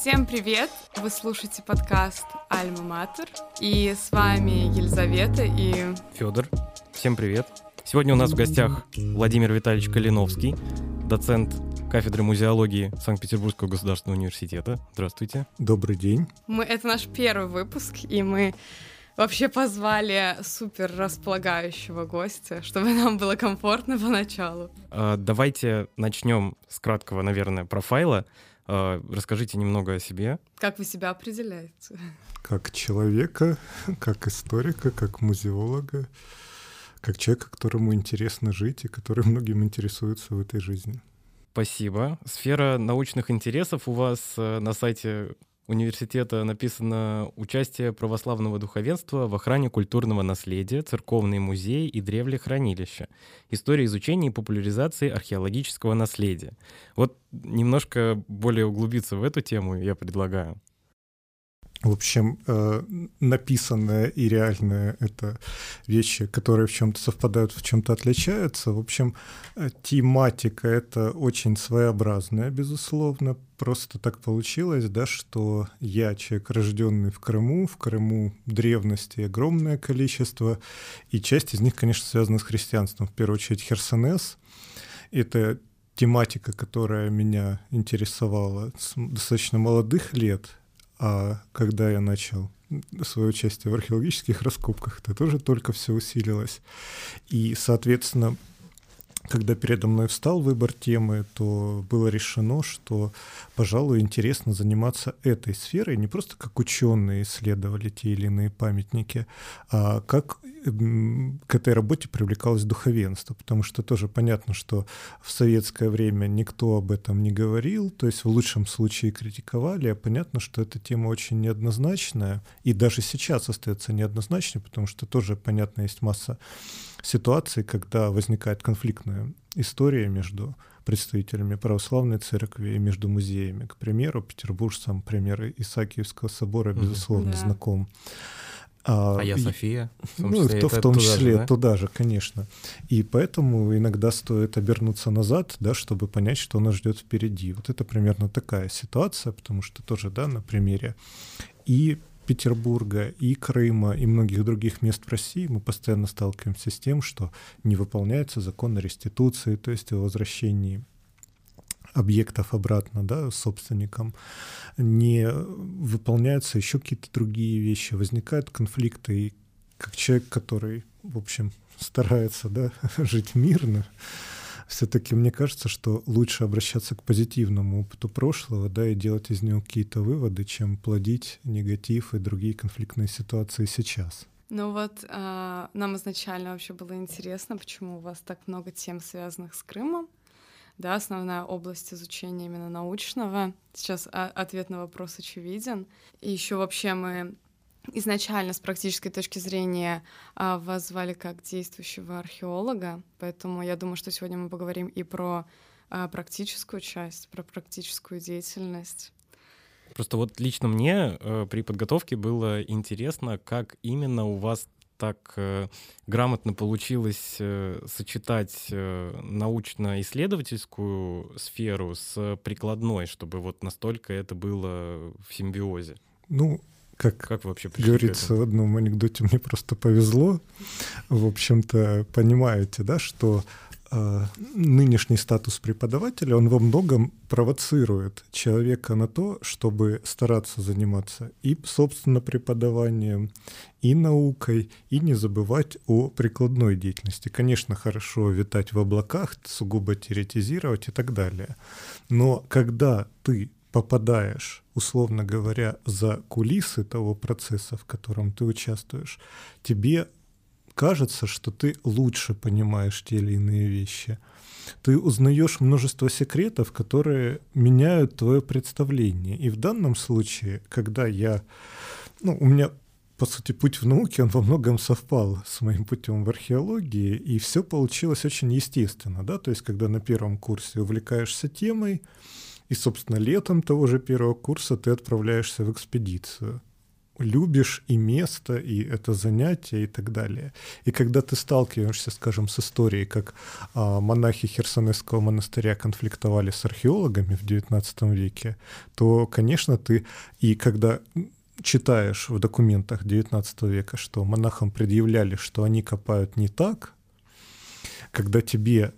Всем привет! Вы слушаете подкаст Альма Матер. И с вами Елизавета и... Федор. Всем привет. Сегодня у нас в гостях Владимир Витальевич Калиновский, доцент кафедры музеологии Санкт-Петербургского государственного университета. Здравствуйте. Добрый день. Мы, это наш первый выпуск, и мы вообще позвали супер располагающего гостя, чтобы нам было комфортно поначалу. А, давайте начнем с краткого, наверное, профайла. А, расскажите немного о себе. Как вы себя определяете? Как человека, как историка, как музеолога, как человека, которому интересно жить и который многим интересуется в этой жизни. Спасибо. Сфера научных интересов у вас э, на сайте университета написано «Участие православного духовенства в охране культурного наследия, церковные музеи и древлехранилища. История изучения и популяризации археологического наследия». Вот немножко более углубиться в эту тему я предлагаю. В общем, э, написанное и реальное — это вещи, которые в чем-то совпадают, в чем-то отличаются. В общем, э, тематика — это очень своеобразная, безусловно. Просто так получилось, да, что я человек, рожденный в Крыму, в Крыму древности огромное количество, и часть из них, конечно, связана с христианством. В первую очередь Херсонес — это тематика, которая меня интересовала с достаточно молодых лет — а когда я начал свое участие в археологических раскопках, это тоже только все усилилось. И, соответственно, когда передо мной встал выбор темы, то было решено, что, пожалуй, интересно заниматься этой сферой, не просто как ученые исследовали те или иные памятники, а как к этой работе привлекалось духовенство, потому что тоже понятно, что в советское время никто об этом не говорил, то есть в лучшем случае критиковали, а понятно, что эта тема очень неоднозначная, и даже сейчас остается неоднозначной, потому что тоже, понятно, есть масса ситуаций, когда возникает конфликтная история между представителями православной церкви и между музеями. К примеру, петербуржцам пример Исаакиевского собора, безусловно, mm-hmm. знаком. А, а я София? В том ну, числе, в том числе туда же, да? туда же, конечно. И поэтому иногда стоит обернуться назад, да, чтобы понять, что нас ждет впереди. Вот это примерно такая ситуация, потому что тоже, да, на примере и Петербурга, и Крыма, и многих других мест в России мы постоянно сталкиваемся с тем, что не выполняется закон о реституции, то есть о возвращении объектов обратно, да, собственникам, не выполняются еще какие-то другие вещи, возникают конфликты, и как человек, который, в общем, старается, да, жить мирно, все-таки мне кажется, что лучше обращаться к позитивному опыту прошлого, да, и делать из него какие-то выводы, чем плодить негатив и другие конфликтные ситуации сейчас. Ну вот э, нам изначально вообще было интересно, почему у вас так много тем, связанных с Крымом да, основная область изучения именно научного. Сейчас ответ на вопрос очевиден. И еще вообще мы изначально с практической точки зрения а, вас звали как действующего археолога, поэтому я думаю, что сегодня мы поговорим и про а, практическую часть, про практическую деятельность. Просто вот лично мне э, при подготовке было интересно, как именно у вас так э, грамотно получилось э, сочетать э, научно-исследовательскую сферу с прикладной, чтобы вот настолько это было в симбиозе? Ну, как, как вообще говорится в одном анекдоте, мне просто повезло. В общем-то, понимаете, да, что э, нынешний статус преподавателя, он во многом провоцирует человека на то, чтобы стараться заниматься и, собственно, преподаванием, и наукой, и не забывать о прикладной деятельности. Конечно, хорошо витать в облаках, сугубо теоретизировать и так далее. Но когда ты попадаешь, условно говоря, за кулисы того процесса, в котором ты участвуешь, тебе кажется, что ты лучше понимаешь те или иные вещи. Ты узнаешь множество секретов, которые меняют твое представление. И в данном случае, когда я... Ну, у меня по сути, путь в науке, он во многом совпал с моим путем в археологии, и все получилось очень естественно, да, то есть, когда на первом курсе увлекаешься темой, и, собственно, летом того же первого курса ты отправляешься в экспедицию любишь и место, и это занятие, и так далее. И когда ты сталкиваешься, скажем, с историей, как а, монахи Херсонесского монастыря конфликтовали с археологами в XIX веке, то, конечно, ты и когда читаешь в документах XIX века, что монахам предъявляли, что они копают не так, когда тебе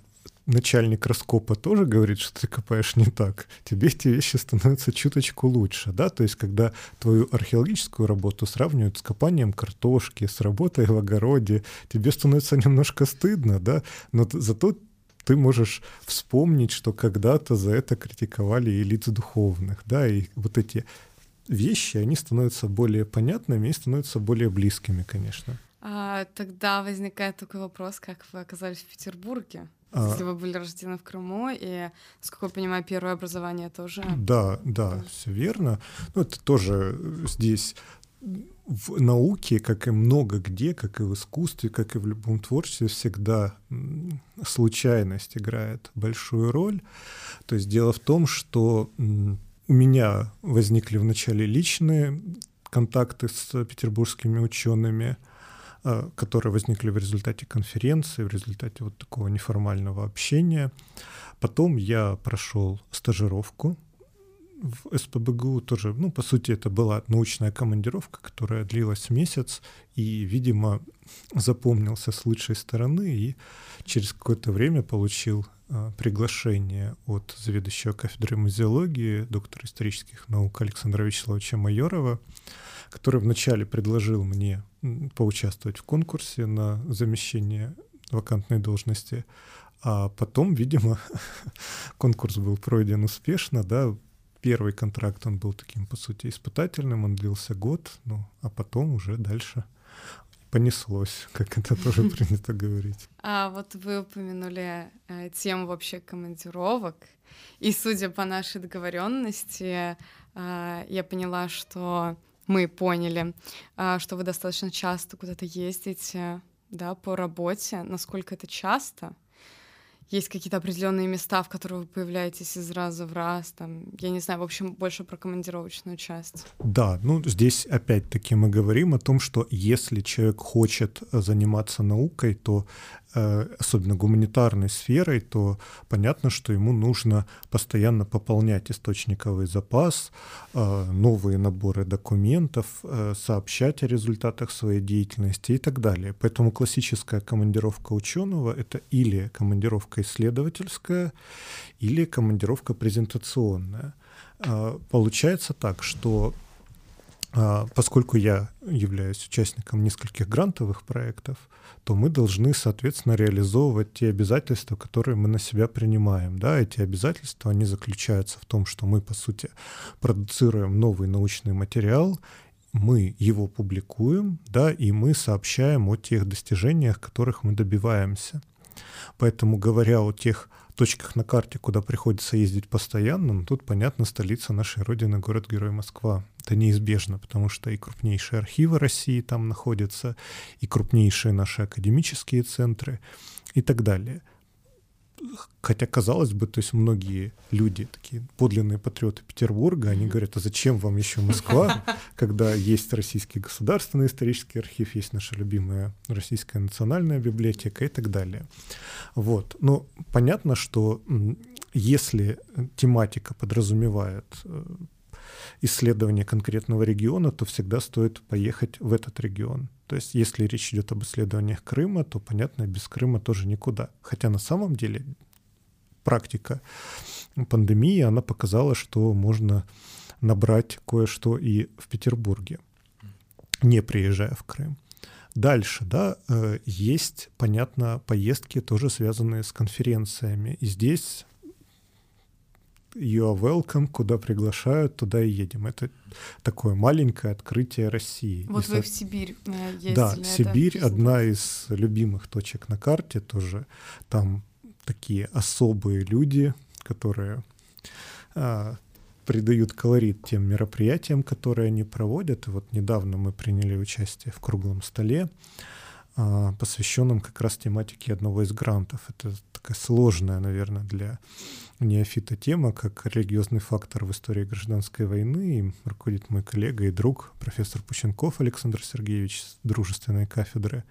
начальник раскопа тоже говорит, что ты копаешь не так, тебе эти вещи становятся чуточку лучше, да, то есть когда твою археологическую работу сравнивают с копанием картошки, с работой в огороде, тебе становится немножко стыдно, да, но зато ты можешь вспомнить, что когда-то за это критиковали и лиц духовных, да, и вот эти вещи, они становятся более понятными и становятся более близкими, конечно. А, тогда возникает такой вопрос, как вы оказались в Петербурге? А... Если вы были рождены в Крыму, и, насколько я понимаю, первое образование тоже... Да, да, все верно. Ну, это тоже здесь в науке, как и много где, как и в искусстве, как и в любом творчестве, всегда случайность играет большую роль. То есть дело в том, что у меня возникли вначале личные контакты с петербургскими учеными, которые возникли в результате конференции, в результате вот такого неформального общения. Потом я прошел стажировку в СПБГУ тоже, ну, по сути, это была научная командировка, которая длилась месяц, и, видимо, запомнился с лучшей стороны, и через какое-то время получил э, приглашение от заведующего кафедры музеологии, доктора исторических наук Александра Вячеславовича Майорова, который вначале предложил мне поучаствовать в конкурсе на замещение вакантной должности, а потом, видимо, конкурс был пройден успешно, да, первый контракт, он был таким, по сути, испытательным, он длился год, ну, а потом уже дальше понеслось, как это тоже принято говорить. А вот вы упомянули э, тему вообще командировок, и судя по нашей договоренности, э, я поняла, что мы поняли, э, что вы достаточно часто куда-то ездите, да, по работе. Насколько это часто? есть какие-то определенные места, в которые вы появляетесь из раза в раз, там, я не знаю, в общем, больше про командировочную часть. Да, ну здесь опять-таки мы говорим о том, что если человек хочет заниматься наукой, то Э, особенно гуманитарной сферой, то понятно, что ему нужно постоянно пополнять источниковый запас, э, новые наборы документов, э, сообщать о результатах своей деятельности и так далее. Поэтому классическая командировка ученого — это или командировка исследовательская, или командировка презентационная. Получается так, что поскольку я являюсь участником нескольких грантовых проектов, то мы должны, соответственно, реализовывать те обязательства, которые мы на себя принимаем. Да, эти обязательства, они заключаются в том, что мы, по сути, продуцируем новый научный материал, мы его публикуем, да, и мы сообщаем о тех достижениях, которых мы добиваемся. Поэтому, говоря о тех точках на карте, куда приходится ездить постоянно, ну, тут, понятно, столица нашей Родины, город-герой Москва. Это неизбежно, потому что и крупнейшие архивы России там находятся, и крупнейшие наши академические центры и так далее. Хотя, казалось бы, то есть многие люди, такие подлинные патриоты Петербурга, они говорят, а зачем вам еще Москва, когда есть Российский государственный исторический архив, есть наша любимая Российская национальная библиотека и так далее. Вот. Но понятно, что если тематика подразумевает э, исследование конкретного региона, то всегда стоит поехать в этот регион. То есть если речь идет об исследованиях Крыма, то, понятно, без Крыма тоже никуда. Хотя на самом деле практика пандемии, она показала, что можно набрать кое-что и в Петербурге, не приезжая в Крым. Дальше, да, э, есть, понятно, поездки тоже связанные с конференциями. И здесь you are welcome, куда приглашают, туда и едем. Это такое маленькое открытие России. Вот и вы в Сибирь э, ездили. Да, Сибирь — одна из любимых точек на карте тоже. Там такие особые люди, которые а, придают колорит тем мероприятиям, которые они проводят. И вот недавно мы приняли участие в круглом столе, а, посвященном как раз тематике одного из грантов. Это такая сложная, наверное, для неофита тема, как религиозный фактор в истории гражданской войны. Им руководит мой коллега и друг, профессор Пученков Александр Сергеевич с дружественной кафедры.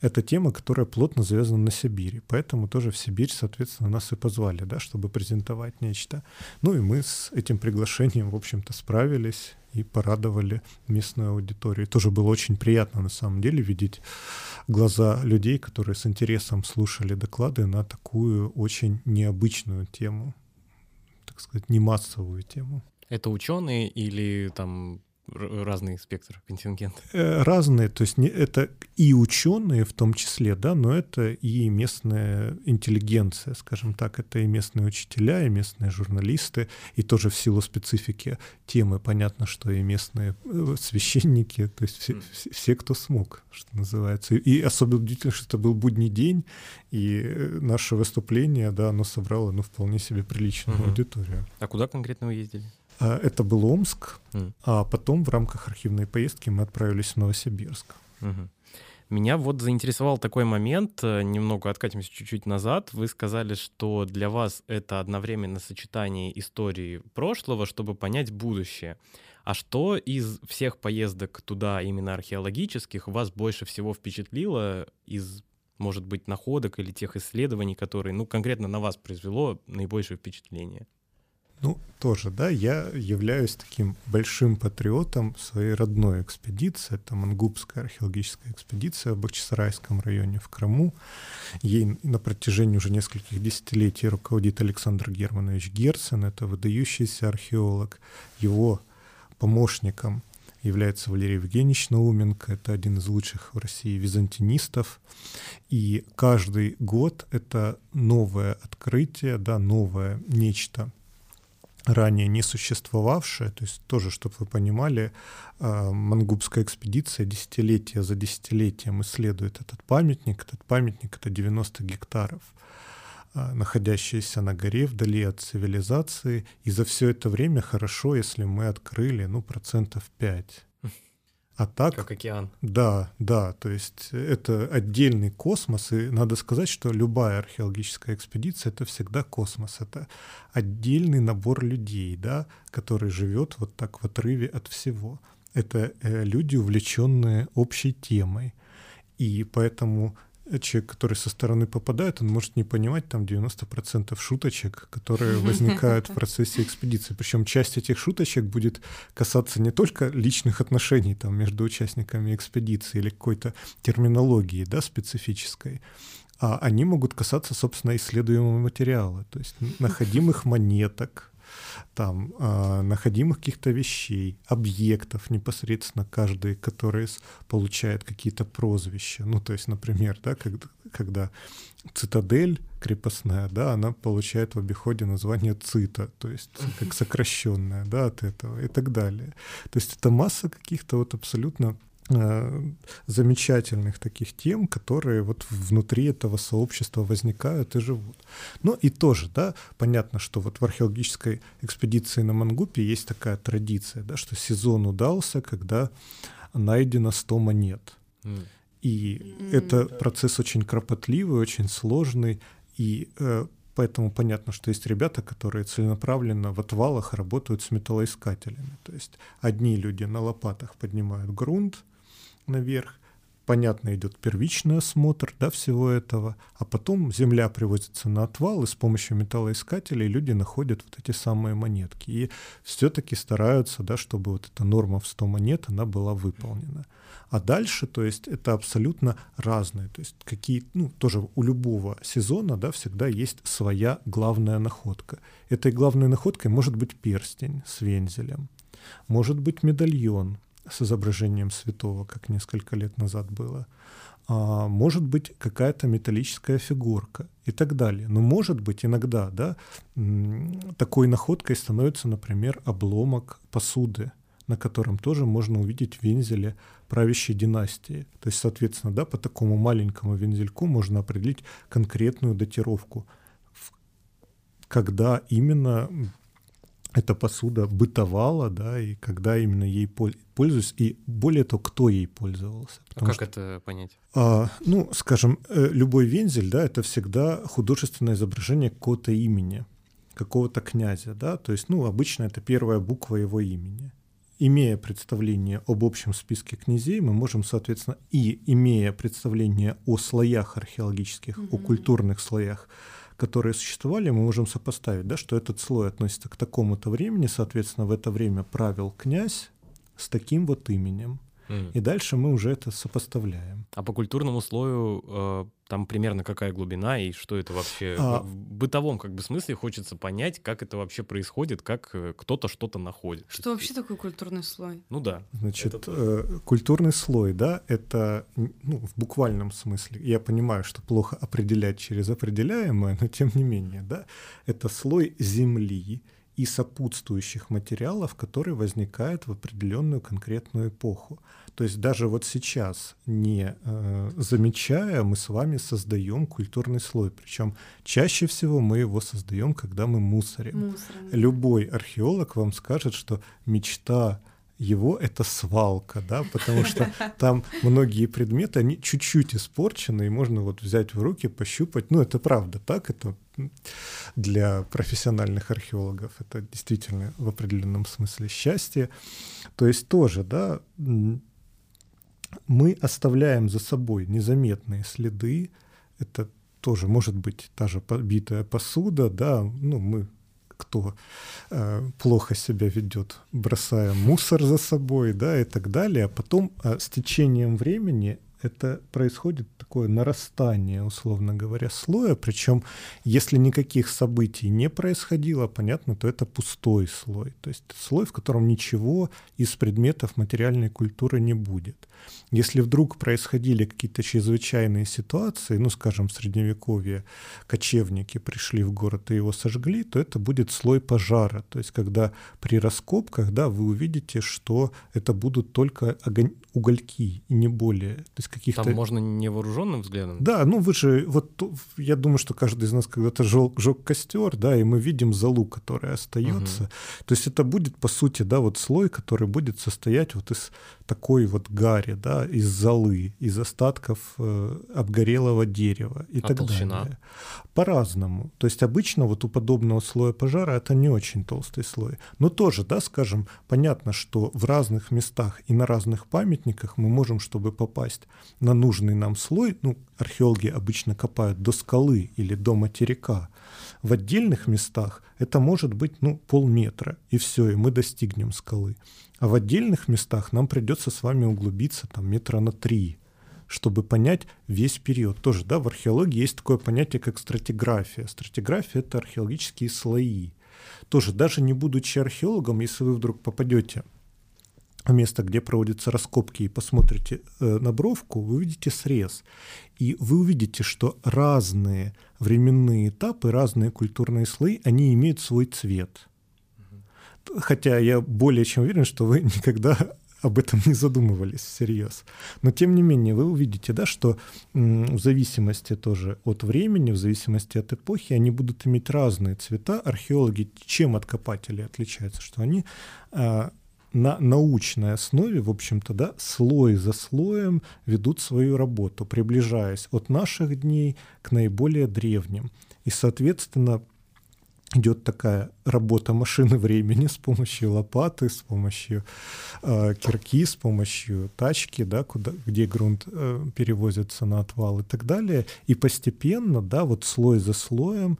Это тема, которая плотно завязана на Сибири, поэтому тоже в Сибирь, соответственно, нас и позвали, да, чтобы презентовать нечто. Ну и мы с этим приглашением, в общем-то, справились и порадовали местную аудиторию. Тоже было очень приятно, на самом деле, видеть глаза людей, которые с интересом слушали доклады на такую очень необычную тему, так сказать, не массовую тему. Это ученые или там разный спектр контингент? Э, разные, то есть не, это и ученые в том числе, да, но это и местная интеллигенция, скажем так, это и местные учителя, и местные журналисты, и тоже в силу специфики темы понятно, что и местные э, священники, то есть все, mm. все, все кто смог, что называется. И особенно удивительно, что это был будний день, и э, наше выступление, да, оно собрало, ну, вполне себе приличную mm-hmm. аудиторию. А куда конкретно вы ездили? А, это был Омск, mm. а потом в рамках архивной поездки мы отправились в Новосибирск. Mm-hmm. Меня вот заинтересовал такой момент, э, немного откатимся чуть-чуть назад. Вы сказали, что для вас это одновременно сочетание истории прошлого, чтобы понять будущее. А что из всех поездок туда, именно археологических, вас больше всего впечатлило из, может быть, находок или тех исследований, которые, ну, конкретно на вас произвело наибольшее впечатление? Ну, тоже, да, я являюсь таким большим патриотом своей родной экспедиции. Это Мангубская археологическая экспедиция в Бахчисарайском районе в Крыму. Ей на протяжении уже нескольких десятилетий руководит Александр Германович Герцен. Это выдающийся археолог. Его помощником является Валерий Евгеньевич Науменко. Это один из лучших в России византинистов. И каждый год это новое открытие, да, новое нечто — ранее не существовавшее, то есть тоже, чтобы вы понимали, а, Мангубская экспедиция десятилетия за десятилетием исследует этот памятник. Этот памятник — это 90 гектаров, а, находящиеся на горе вдали от цивилизации. И за все это время хорошо, если мы открыли, ну, процентов 5 а так... Как океан. Да, да, то есть это отдельный космос, и надо сказать, что любая археологическая экспедиция — это всегда космос, это отдельный набор людей, да, который живет вот так в отрыве от всего. Это э, люди, увлеченные общей темой. И поэтому человек, который со стороны попадает, он может не понимать там 90% шуточек, которые возникают в процессе экспедиции. Причем часть этих шуточек будет касаться не только личных отношений там, между участниками экспедиции или какой-то терминологии да, специфической, а они могут касаться, собственно, исследуемого материала, то есть находимых монеток, там э, находимых каких-то вещей, объектов непосредственно каждый, который получает какие-то прозвища. Ну, то есть, например, да, когда, когда цитадель крепостная, да, она получает в обиходе название цита, то есть как сокращенная, да, от этого и так далее. То есть это масса каких-то вот абсолютно замечательных таких тем, которые вот внутри этого сообщества возникают и живут. Ну и тоже, да, понятно, что вот в археологической экспедиции на Мангупе есть такая традиция, да, что сезон удался, когда найдено 100 монет. Mm. И mm. это процесс очень кропотливый, очень сложный, и э, Поэтому понятно, что есть ребята, которые целенаправленно в отвалах работают с металлоискателями. То есть одни люди на лопатах поднимают грунт, наверх. Понятно, идет первичный осмотр да, всего этого, а потом земля привозится на отвал, и с помощью металлоискателей люди находят вот эти самые монетки. И все-таки стараются, да, чтобы вот эта норма в 100 монет, она была выполнена. А дальше, то есть, это абсолютно разные. То есть, какие, ну, тоже у любого сезона, да, всегда есть своя главная находка. Этой главной находкой может быть перстень с вензелем, может быть медальон, с изображением святого, как несколько лет назад было. А, может быть какая-то металлическая фигурка и так далее. Но может быть иногда да, такой находкой становится, например, обломок посуды, на котором тоже можно увидеть вензели правящей династии. То есть, соответственно, да, по такому маленькому вензельку можно определить конкретную датировку, когда именно эта посуда бытовала, да, и когда именно ей пользуюсь, и более того, кто ей пользовался. А как что, это понять? А, ну, скажем, э, любой вензель, да, это всегда художественное изображение какого-то имени. какого-то князя, да, то есть, ну, обычно это первая буква его имени. Имея представление об общем списке князей, мы можем, соответственно, и имея представление о слоях археологических, mm-hmm. о культурных слоях, которые существовали, мы можем сопоставить, да, что этот слой относится к такому-то времени, соответственно, в это время правил князь с таким вот именем. Mm. И дальше мы уже это сопоставляем. А по культурному слою э, там примерно какая глубина и что это вообще а... в бытовом как бы смысле хочется понять, как это вообще происходит, как э, кто-то что-то находит. Что вообще такое культурный слой? Ну да. Значит, это... э, культурный слой, да, это ну, в буквальном смысле. Я понимаю, что плохо определять через определяемое, но тем не менее, да, это слой земли и сопутствующих материалов, которые возникают в определенную конкретную эпоху. То есть даже вот сейчас, не э, замечая, мы с вами создаем культурный слой. Причем чаще всего мы его создаем, когда мы мусорим. мусорим. Любой археолог вам скажет, что мечта его это свалка, да, потому что там многие предметы, они чуть-чуть испорчены, и можно вот взять в руки, пощупать. Ну, это правда, так, это для профессиональных археологов, это действительно в определенном смысле счастье. То есть тоже, да, мы оставляем за собой незаметные следы, это тоже может быть та же побитая посуда, да, ну, мы кто э, плохо себя ведет, бросая мусор за собой, да, и так далее. А потом э, с течением времени это происходит такое нарастание, условно говоря, слоя. Причем, если никаких событий не происходило, понятно, то это пустой слой. То есть слой, в котором ничего из предметов материальной культуры не будет. Если вдруг происходили какие-то чрезвычайные ситуации, ну, скажем, в Средневековье кочевники пришли в город и его сожгли, то это будет слой пожара. То есть когда при раскопках, да, вы увидите, что это будут только огонь, угольки и не более. То есть каких-то... Там можно невооруженным взглядом? Да, ну вы же, вот я думаю, что каждый из нас когда-то жег, жег костер, да, и мы видим залу, которая остается. Угу. То есть это будет, по сути, да, вот слой, который будет состоять вот из такой вот гари, да, из золы, из остатков э, обгорелого дерева и а так толщина? далее. По-разному. То есть обычно вот у подобного слоя пожара это не очень толстый слой. Но тоже, да, скажем, понятно, что в разных местах и на разных памятниках мы можем, чтобы попасть на нужный нам слой, ну, археологи обычно копают до скалы или до материка. В отдельных местах это может быть, ну, полметра, и все, и мы достигнем скалы. А в отдельных местах нам придется с вами углубиться там метра на три, чтобы понять весь период. Тоже, да, в археологии есть такое понятие, как стратиграфия. Стратиграфия — это археологические слои. Тоже, даже не будучи археологом, если вы вдруг попадете в место, где проводятся раскопки, и посмотрите э, на бровку, вы увидите срез. И вы увидите, что разные временные этапы, разные культурные слои, они имеют свой цвет хотя я более чем уверен, что вы никогда об этом не задумывались всерьез. Но тем не менее, вы увидите, да, что в зависимости тоже от времени, в зависимости от эпохи, они будут иметь разные цвета. Археологи чем от копателей отличаются? Что они а, на научной основе, в общем-то, да, слой за слоем ведут свою работу, приближаясь от наших дней к наиболее древним. И, соответственно, идет такая работа машины времени с помощью лопаты, с помощью э, кирки, с помощью тачки, да, куда, где грунт э, перевозится на отвал и так далее. И постепенно, да, вот слой за слоем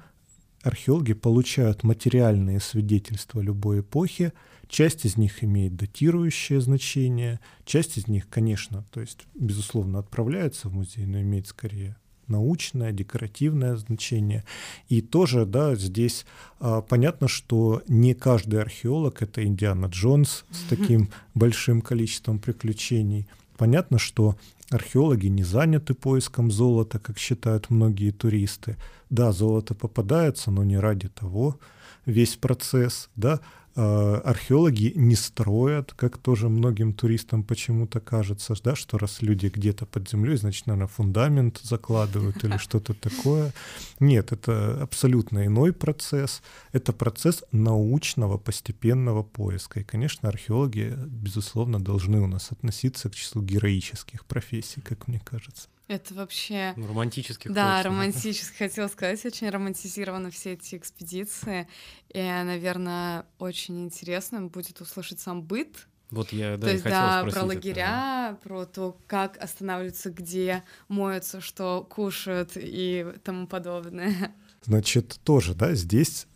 археологи получают материальные свидетельства любой эпохи. Часть из них имеет датирующее значение, часть из них, конечно, то есть, безусловно, отправляется в музей, но имеет скорее научное, декоративное значение. И тоже, да, здесь а, понятно, что не каждый археолог это Индиана Джонс с таким большим количеством приключений. Понятно, что археологи не заняты поиском золота, как считают многие туристы. Да, золото попадается, но не ради того весь процесс, да, археологи не строят, как тоже многим туристам почему-то кажется, да, что раз люди где-то под землей, значит, наверное, фундамент закладывают или что-то такое. Нет, это абсолютно иной процесс. Это процесс научного постепенного поиска. И, конечно, археологи, безусловно, должны у нас относиться к числу героических профессий, как мне кажется. Это вообще... Ну, романтически. Да, хочется. романтически. Хотела сказать, очень романтизированы все эти экспедиции. И, наверное, очень интересно будет услышать сам быт вот я, да, То есть, да, про лагеря, это. про то, как останавливаются, где моются, что кушают и тому подобное. Значит, тоже, да, здесь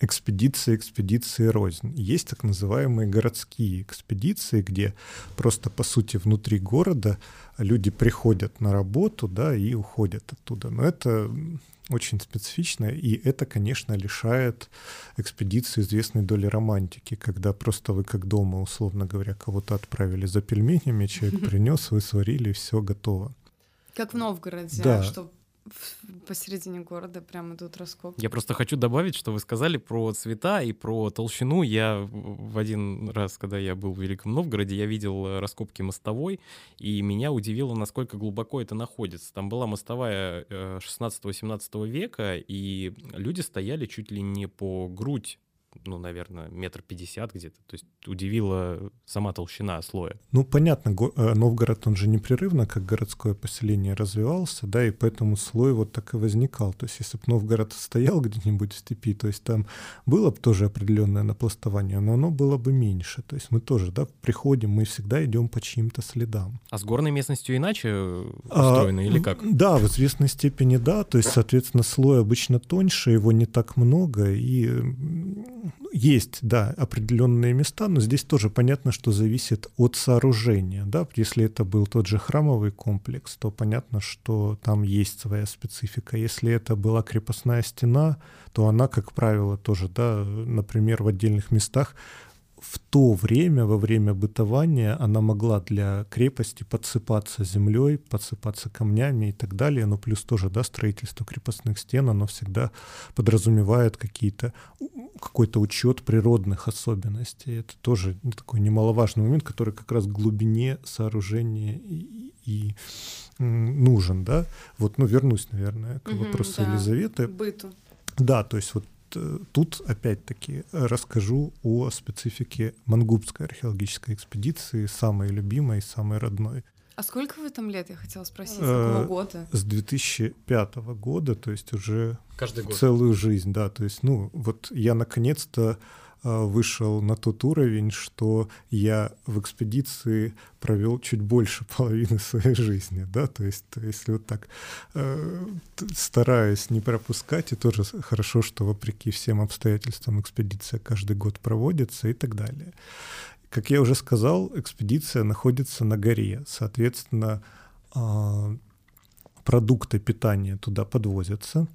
экспедиции, экспедиции рознь. Есть так называемые городские экспедиции, где просто, по сути, внутри города люди приходят на работу, да, и уходят оттуда. Но это очень специфично, и это, конечно, лишает экспедиции известной доли романтики, когда просто вы как дома, условно говоря, кого-то отправили за пельменями, человек принес, вы сварили, все готово. Как в Новгороде, да. что посередине города прям идут раскопки. Я просто хочу добавить, что вы сказали про цвета и про толщину. Я в один раз, когда я был в Великом Новгороде, я видел раскопки мостовой, и меня удивило, насколько глубоко это находится. Там была мостовая 16-17 э, века, и люди стояли чуть ли не по грудь ну, наверное, метр пятьдесят где-то. То есть удивила сама толщина слоя. Ну, понятно, э, Новгород, он же непрерывно, как городское поселение, развивался, да, и поэтому слой вот так и возникал. То есть если бы Новгород стоял где-нибудь в степи, то есть там было бы тоже определенное напластование, но оно было бы меньше. То есть мы тоже, да, приходим, мы всегда идем по чьим-то следам. А с горной местностью иначе устроено а, или как? Да, в известной степени да, то есть, соответственно, слой обычно тоньше, его не так много, и есть, да, определенные места, но здесь тоже понятно, что зависит от сооружения. Да? Если это был тот же храмовый комплекс, то понятно, что там есть своя специфика. Если это была крепостная стена, то она, как правило, тоже, да, например, в отдельных местах в то время, во время бытования, она могла для крепости подсыпаться землей, подсыпаться камнями и так далее. Но плюс тоже, да, строительство крепостных стен, оно всегда подразумевает какие-то, какой-то учет природных особенностей. Это тоже такой немаловажный момент, который как раз в глубине сооружения и, и нужен, да. Вот, ну, вернусь, наверное, к вопросу да, Елизаветы. Быту. Да, то есть вот тут опять-таки расскажу о специфике Мангубской археологической экспедиции, самой любимой, самой родной. А сколько вы там лет, я хотела спросить, с какого э, года? С 2005 года, то есть уже Каждый год. целую жизнь, да. То есть, ну, вот я наконец-то вышел на тот уровень, что я в экспедиции провел чуть больше половины своей жизни, да, то есть если вот так э, стараюсь не пропускать, и тоже хорошо, что вопреки всем обстоятельствам экспедиция каждый год проводится и так далее. Как я уже сказал, экспедиция находится на горе, соответственно, э, продукты питания туда подвозятся,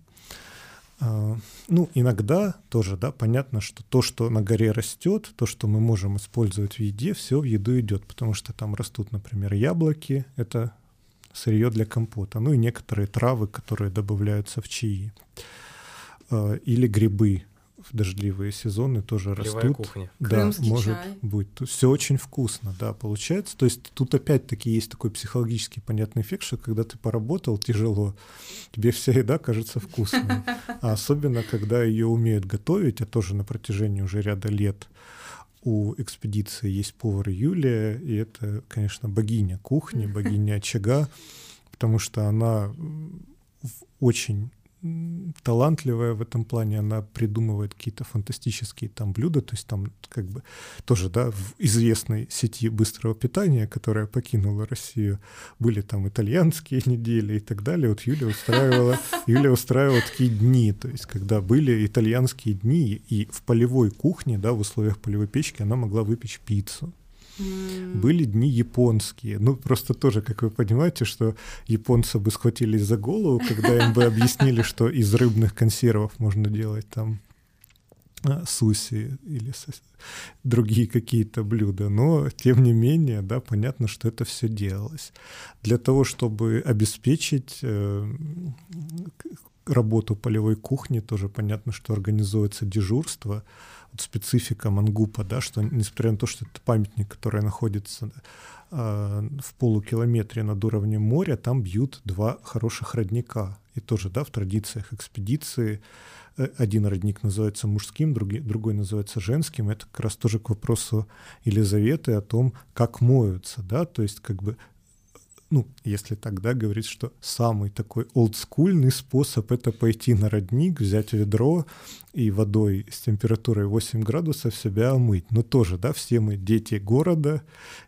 ну, иногда тоже, да, понятно, что то, что на горе растет, то, что мы можем использовать в еде, все в еду идет, потому что там растут, например, яблоки, это сырье для компота, ну и некоторые травы, которые добавляются в чаи, а, или грибы, в дождливые сезоны тоже Полевая растут. кухня. Да, Крымский может чай. быть. Все очень вкусно, да, получается. То есть тут опять-таки есть такой психологический понятный эффект, что когда ты поработал тяжело, тебе вся еда кажется вкусной. А особенно, когда ее умеют готовить, а тоже на протяжении уже ряда лет у экспедиции есть повар Юлия, и это, конечно, богиня кухни, богиня очага, потому что она очень талантливая в этом плане, она придумывает какие-то фантастические там блюда, то есть там как бы тоже, да, в известной сети быстрого питания, которая покинула Россию, были там итальянские недели и так далее. Вот Юля устраивала, Юля устраивала такие дни, то есть когда были итальянские дни, и в полевой кухне, да, в условиях полевой печки она могла выпечь пиццу. Были дни японские. Ну, просто тоже, как вы понимаете, что японцы бы схватились за голову, когда им бы объяснили, что из рыбных консервов можно делать там а, суси или другие какие-то блюда. Но, тем не менее, да, понятно, что это все делалось. Для того, чтобы обеспечить э, работу полевой кухни, тоже понятно, что организуется дежурство, вот специфика Мангупа, да, что несмотря на то, что это памятник, который находится э, в полукилометре над уровнем моря, там бьют два хороших родника. И тоже, да, в традициях экспедиции э, один родник называется мужским, другой, другой называется женским. Это как раз тоже к вопросу Елизаветы о том, как моются, да, то есть как бы ну, если тогда говорить, что самый такой олдскульный способ — это пойти на родник, взять ведро и водой с температурой 8 градусов себя омыть. Но тоже, да, все мы дети города,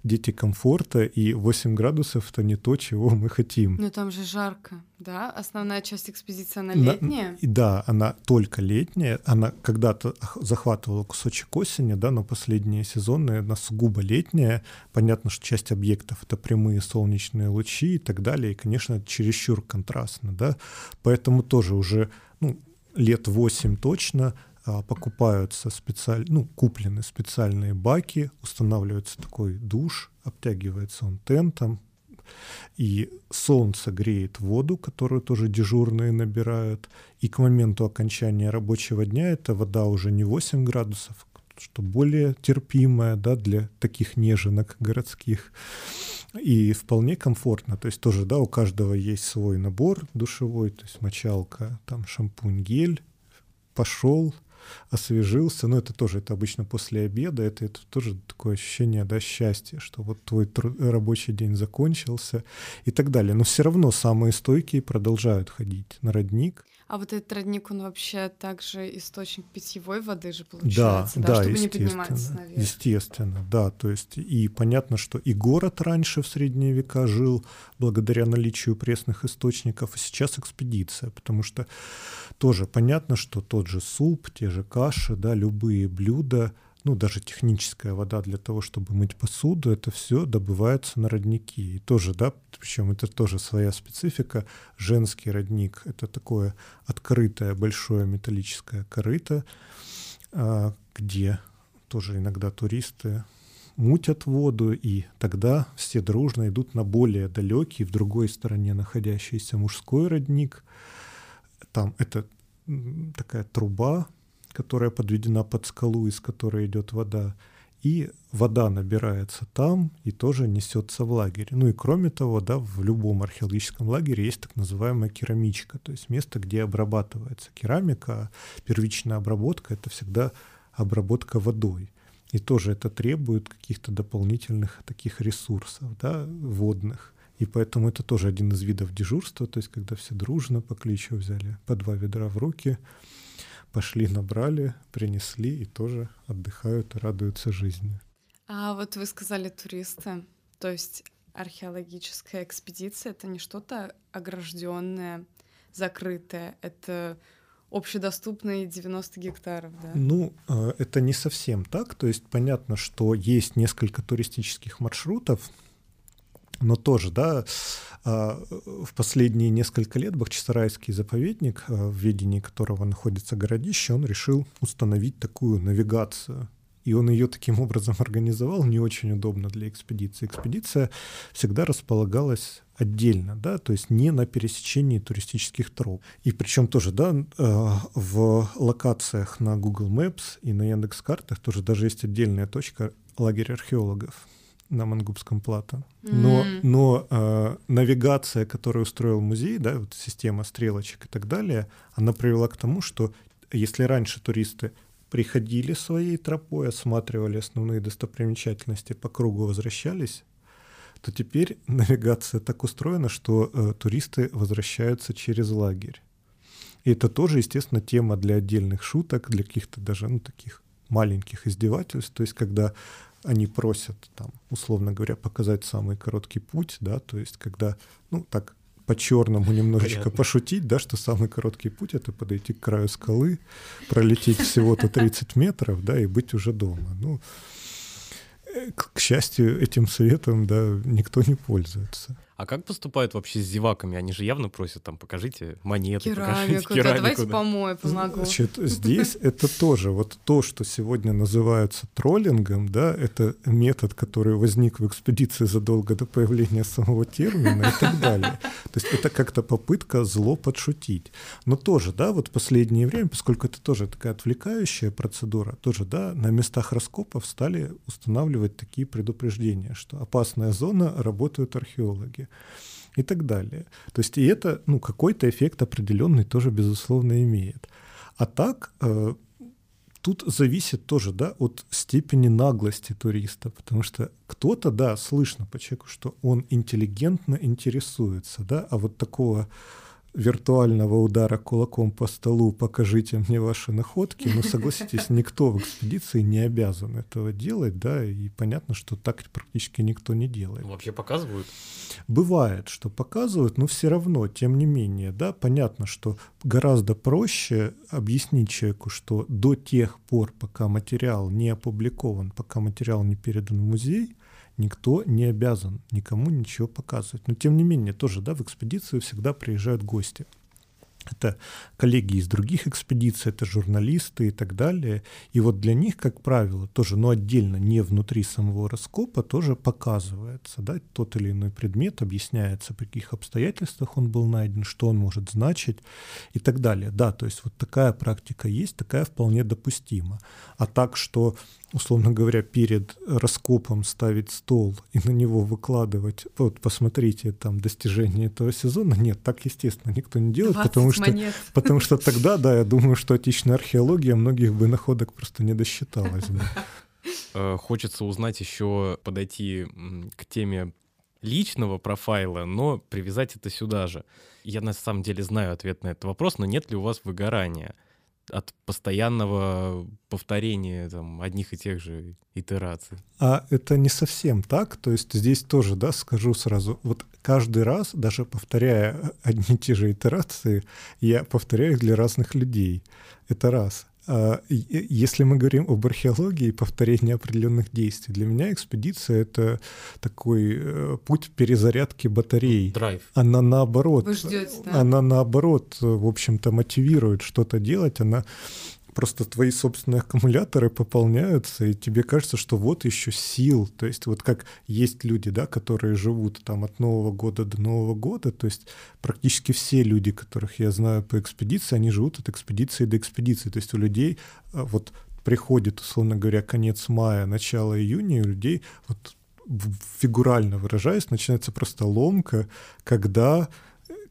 дети комфорта, и 8 градусов — это не то, чего мы хотим. Но там же жарко, да? Основная часть экспедиции, она летняя? На, да, она только летняя. Она когда-то захватывала кусочек осени, да, но последние сезоны она сугубо летняя. Понятно, что часть объектов — это прямые солнечные лучи и так далее, и, конечно, чересчур контрастно, да, поэтому тоже уже, ну, лет 8 точно а, покупаются специально, ну, куплены специальные баки, устанавливается такой душ, обтягивается он тентом, и солнце греет воду, которую тоже дежурные набирают, и к моменту окончания рабочего дня эта вода уже не 8 градусов, что более терпимая да, для таких неженок городских, и вполне комфортно. То есть тоже, да, у каждого есть свой набор душевой, то есть мочалка, там шампунь, гель, пошел, освежился. Но это тоже, это обычно после обеда, это, это тоже такое ощущение, да, счастья, что вот твой рабочий день закончился и так далее. Но все равно самые стойкие продолжают ходить на родник. А вот этот родник, он вообще также источник питьевой воды же получается, да, да, да чтобы не подниматься наверх. Естественно, да, то есть и понятно, что и город раньше в средние века жил благодаря наличию пресных источников, а сейчас экспедиция, потому что тоже понятно, что тот же суп, те же каши, да, любые блюда, ну, даже техническая вода для того, чтобы мыть посуду, это все добывается на родники. И тоже, да, причем это тоже своя специфика. Женский родник — это такое открытое большое металлическое корыто, а, где тоже иногда туристы мутят воду, и тогда все дружно идут на более далекий, в другой стороне находящийся мужской родник. Там это такая труба, которая подведена под скалу, из которой идет вода, и вода набирается там и тоже несется в лагерь. Ну и кроме того, да, в любом археологическом лагере есть так называемая керамичка, то есть место, где обрабатывается керамика. А первичная обработка — это всегда обработка водой. И тоже это требует каких-то дополнительных таких ресурсов, да, водных. И поэтому это тоже один из видов дежурства, то есть когда все дружно по кличу взяли по два ведра в руки, пошли, набрали, принесли и тоже отдыхают и радуются жизни. А вот вы сказали туристы, то есть археологическая экспедиция это не что-то огражденное, закрытое, это общедоступные 90 гектаров, да? Ну, э, это не совсем так. То есть понятно, что есть несколько туристических маршрутов, но тоже, да, а, в последние несколько лет Бахчисарайский заповедник, а, в ведении которого находится городище, он решил установить такую навигацию. И он ее таким образом организовал, не очень удобно для экспедиции. Экспедиция всегда располагалась отдельно, да, то есть не на пересечении туристических троп. И причем тоже, да, а, в локациях на Google Maps и на Яндекс.Картах тоже даже есть отдельная точка лагерь археологов на Мангубском плато. Но, mm. но э, навигация, которую устроил музей, да, вот система стрелочек и так далее, она привела к тому, что если раньше туристы приходили своей тропой, осматривали основные достопримечательности, по кругу возвращались, то теперь навигация так устроена, что э, туристы возвращаются через лагерь. И это тоже, естественно, тема для отдельных шуток, для каких-то даже ну, таких маленьких издевательств. То есть, когда они просят, там, условно говоря, показать самый короткий путь, да, то есть когда, ну, так по-черному немножечко Понятно. пошутить, да, что самый короткий путь — это подойти к краю скалы, пролететь всего-то 30 метров, да, и быть уже дома. Ну, э, к счастью, этим советом, да, никто не пользуется. А как поступают вообще с зеваками? Они же явно просят там, покажите монеты, керамику, покажите керамику. Да, давайте да. помою, помогу. Значит, здесь это тоже вот то, что сегодня называется троллингом, да, это метод, который возник в экспедиции задолго до появления самого термина и так далее. То есть это как-то попытка зло подшутить. Но тоже, да, вот в последнее время, поскольку это тоже такая отвлекающая процедура, тоже, да, на местах раскопов стали устанавливать такие предупреждения, что опасная зона, работают археологи и так далее. То есть и это ну, какой-то эффект определенный тоже, безусловно, имеет. А так, э, тут зависит тоже да, от степени наглости туриста, потому что кто-то, да, слышно по человеку, что он интеллигентно интересуется, да, а вот такого виртуального удара кулаком по столу «покажите мне ваши находки», но согласитесь, никто в экспедиции не обязан этого делать, да, и понятно, что так практически никто не делает. Вообще показывают? Бывает, что показывают, но все равно, тем не менее, да, понятно, что гораздо проще объяснить человеку, что до тех пор, пока материал не опубликован, пока материал не передан в музей, никто не обязан никому ничего показывать. Но тем не менее, тоже, да, в экспедицию всегда приезжают гости. Это коллеги из других экспедиций, это журналисты и так далее. И вот для них, как правило, тоже, но отдельно, не внутри самого раскопа, тоже показывается, да, тот или иной предмет, объясняется, при каких обстоятельствах он был найден, что он может значить и так далее. Да, то есть вот такая практика есть, такая вполне допустима. А так, что условно говоря, перед раскопом ставить стол и на него выкладывать, вот посмотрите там достижения этого сезона, нет, так, естественно, никто не делает, потому что, потому что тогда, да, я думаю, что отечественная археология многих бы находок просто не досчиталась бы. Э, хочется узнать еще, подойти к теме личного профайла, но привязать это сюда же. Я на самом деле знаю ответ на этот вопрос, но нет ли у вас выгорания? От постоянного повторения там, одних и тех же итераций. А это не совсем так. То есть здесь тоже, да, скажу сразу, вот каждый раз, даже повторяя одни и те же итерации, я повторяю их для разных людей. Это раз. А, если мы говорим об археологии и повторении определенных действий, для меня экспедиция — это такой э, путь перезарядки батарей. Драйв. Она наоборот, Вы ждете, да? она наоборот, в общем-то, мотивирует что-то делать, она просто твои собственные аккумуляторы пополняются, и тебе кажется, что вот еще сил. То есть вот как есть люди, да, которые живут там от Нового года до Нового года, то есть практически все люди, которых я знаю по экспедиции, они живут от экспедиции до экспедиции. То есть у людей а, вот приходит, условно говоря, конец мая, начало июня, у людей вот фигурально выражаясь, начинается просто ломка, когда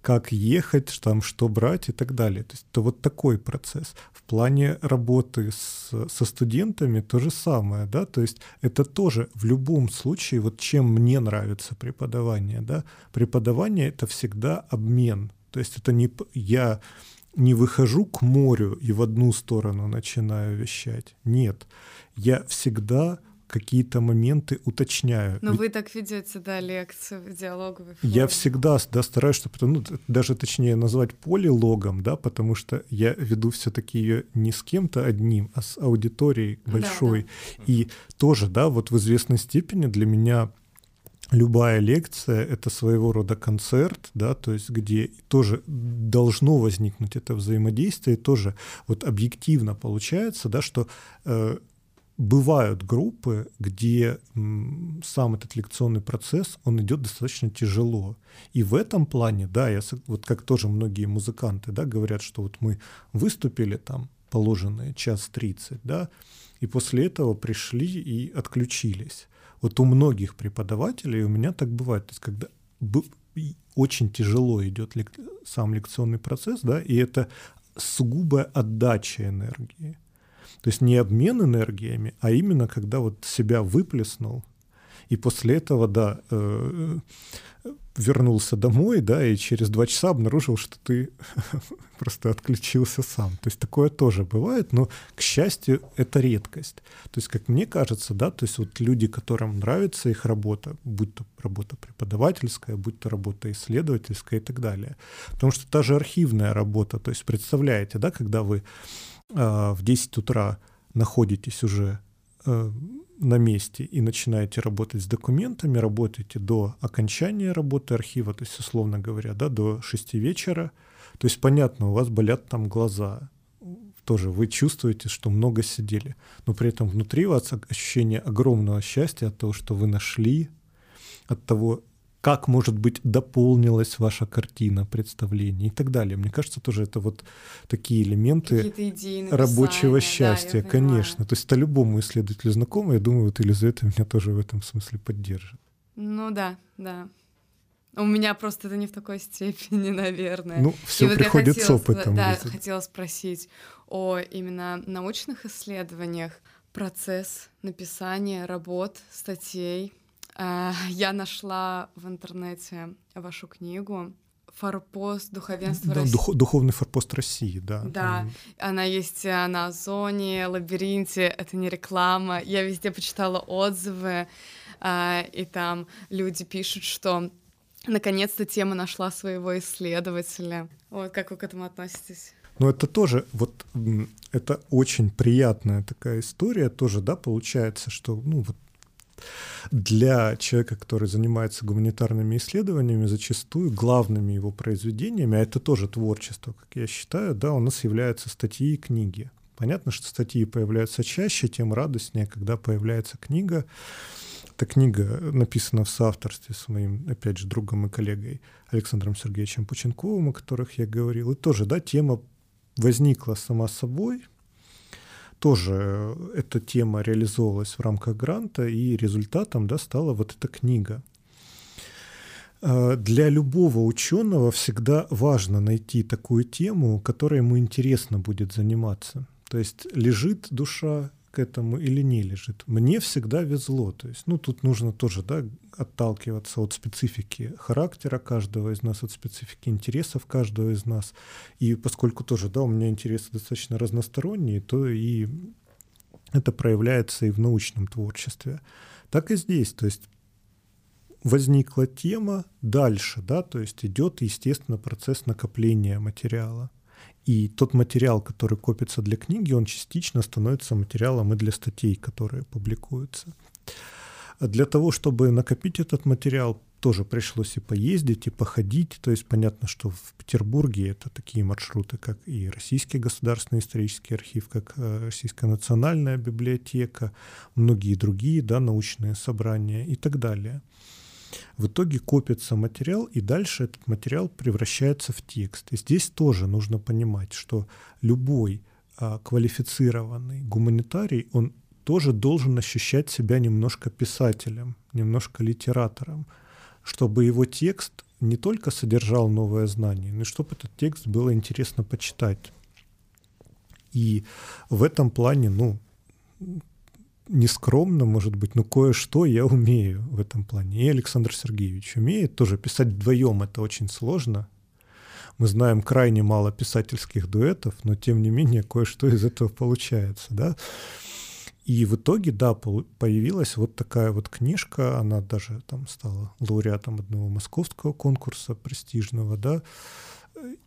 как ехать, там, что брать и так далее. То есть это вот такой процесс. В плане работы с, со студентами то же самое, да, то есть это тоже в любом случае, вот чем мне нравится преподавание, да, преподавание это всегда обмен, то есть это не я не выхожу к морю и в одну сторону начинаю вещать, нет, я всегда какие-то моменты уточняю. Но Ведь вы так ведете, да, лекцию в диалоговой форме. Я всегда да, стараюсь, чтобы ну, даже точнее назвать полилогом, да, потому что я веду все-таки ее не с кем-то одним, а с аудиторией большой. Да, да. И тоже, да, вот в известной степени для меня любая лекция — это своего рода концерт, да, то есть где тоже должно возникнуть это взаимодействие, тоже вот объективно получается, да, что э, бывают группы, где сам этот лекционный процесс, он идет достаточно тяжело. И в этом плане, да, я, вот как тоже многие музыканты, да, говорят, что вот мы выступили там положенные час 30, да, и после этого пришли и отключились. Вот у многих преподавателей у меня так бывает, то есть когда очень тяжело идет сам лекционный процесс, да, и это сугубая отдача энергии. То есть не обмен энергиями, а именно когда вот себя выплеснул, и после этого, да, э, вернулся домой, да, и через два часа обнаружил, что ты просто отключился сам. То есть такое тоже бывает, но, к счастью, это редкость. То есть, как мне кажется, да, то есть вот люди, которым нравится их работа, будь то работа преподавательская, будь то работа исследовательская и так далее. Потому что та же архивная работа, то есть представляете, да, когда вы в 10 утра находитесь уже э, на месте и начинаете работать с документами, работаете до окончания работы архива, то есть, условно говоря, да, до 6 вечера. То есть, понятно, у вас болят там глаза, тоже вы чувствуете, что много сидели, но при этом внутри вас ощущение огромного счастья от того, что вы нашли, от того, как, может быть, дополнилась ваша картина, представление и так далее. Мне кажется, тоже это вот такие элементы рабочего счастья, да, конечно. То есть это любому исследователю знакомо, я думаю, вот Елизавета меня тоже в этом смысле поддержит. Ну да, да. У меня просто это не в такой степени, наверное. Ну, все и приходит вот с опытом. Да, будет. хотела спросить о именно научных исследованиях, процесс написания работ, статей, я нашла в интернете вашу книгу форпост духовенства да, России. Дух, духовный форпост России, да. Да, она есть э, на Озоне, Лабиринте, это не реклама. Я везде почитала отзывы, э, и там люди пишут, что наконец-то тема нашла своего исследователя. Вот как вы к этому относитесь? Но это тоже, вот это очень приятная такая история тоже, да, получается, что, ну, вот для человека, который занимается гуманитарными исследованиями, зачастую главными его произведениями, а это тоже творчество, как я считаю, да, у нас являются статьи и книги. Понятно, что статьи появляются чаще, тем радостнее, когда появляется книга. Эта книга написана в соавторстве с моим, опять же, другом и коллегой Александром Сергеевичем Пученковым, о которых я говорил. И тоже, да, тема возникла сама собой, тоже эта тема реализовывалась в рамках гранта, и результатом да, стала вот эта книга. А, для любого ученого всегда важно найти такую тему, которой ему интересно будет заниматься. То есть лежит душа к этому или не лежит. Мне всегда везло. То есть, ну, тут нужно тоже, да, отталкиваться от специфики характера каждого из нас, от специфики интересов каждого из нас. И поскольку тоже, да, у меня интересы достаточно разносторонние, то и это проявляется и в научном творчестве. Так и здесь. То есть возникла тема дальше, да, то есть идет, естественно, процесс накопления материала. И тот материал, который копится для книги, он частично становится материалом и для статей, которые публикуются. Для того, чтобы накопить этот материал, тоже пришлось и поездить, и походить. То есть понятно, что в Петербурге это такие маршруты, как и Российский государственный исторический архив, как э, Российская национальная библиотека, многие другие да, научные собрания и так далее. В итоге копится материал, и дальше этот материал превращается в текст. И здесь тоже нужно понимать, что любой а, квалифицированный гуманитарий, он тоже должен ощущать себя немножко писателем, немножко литератором, чтобы его текст не только содержал новое знание, но и чтобы этот текст было интересно почитать. И в этом плане, ну, нескромно, может быть, но кое-что я умею в этом плане. И Александр Сергеевич умеет тоже писать вдвоем, это очень сложно. Мы знаем крайне мало писательских дуэтов, но тем не менее кое-что из этого получается, да. И в итоге, да, появилась вот такая вот книжка, она даже там стала лауреатом одного московского конкурса престижного, да,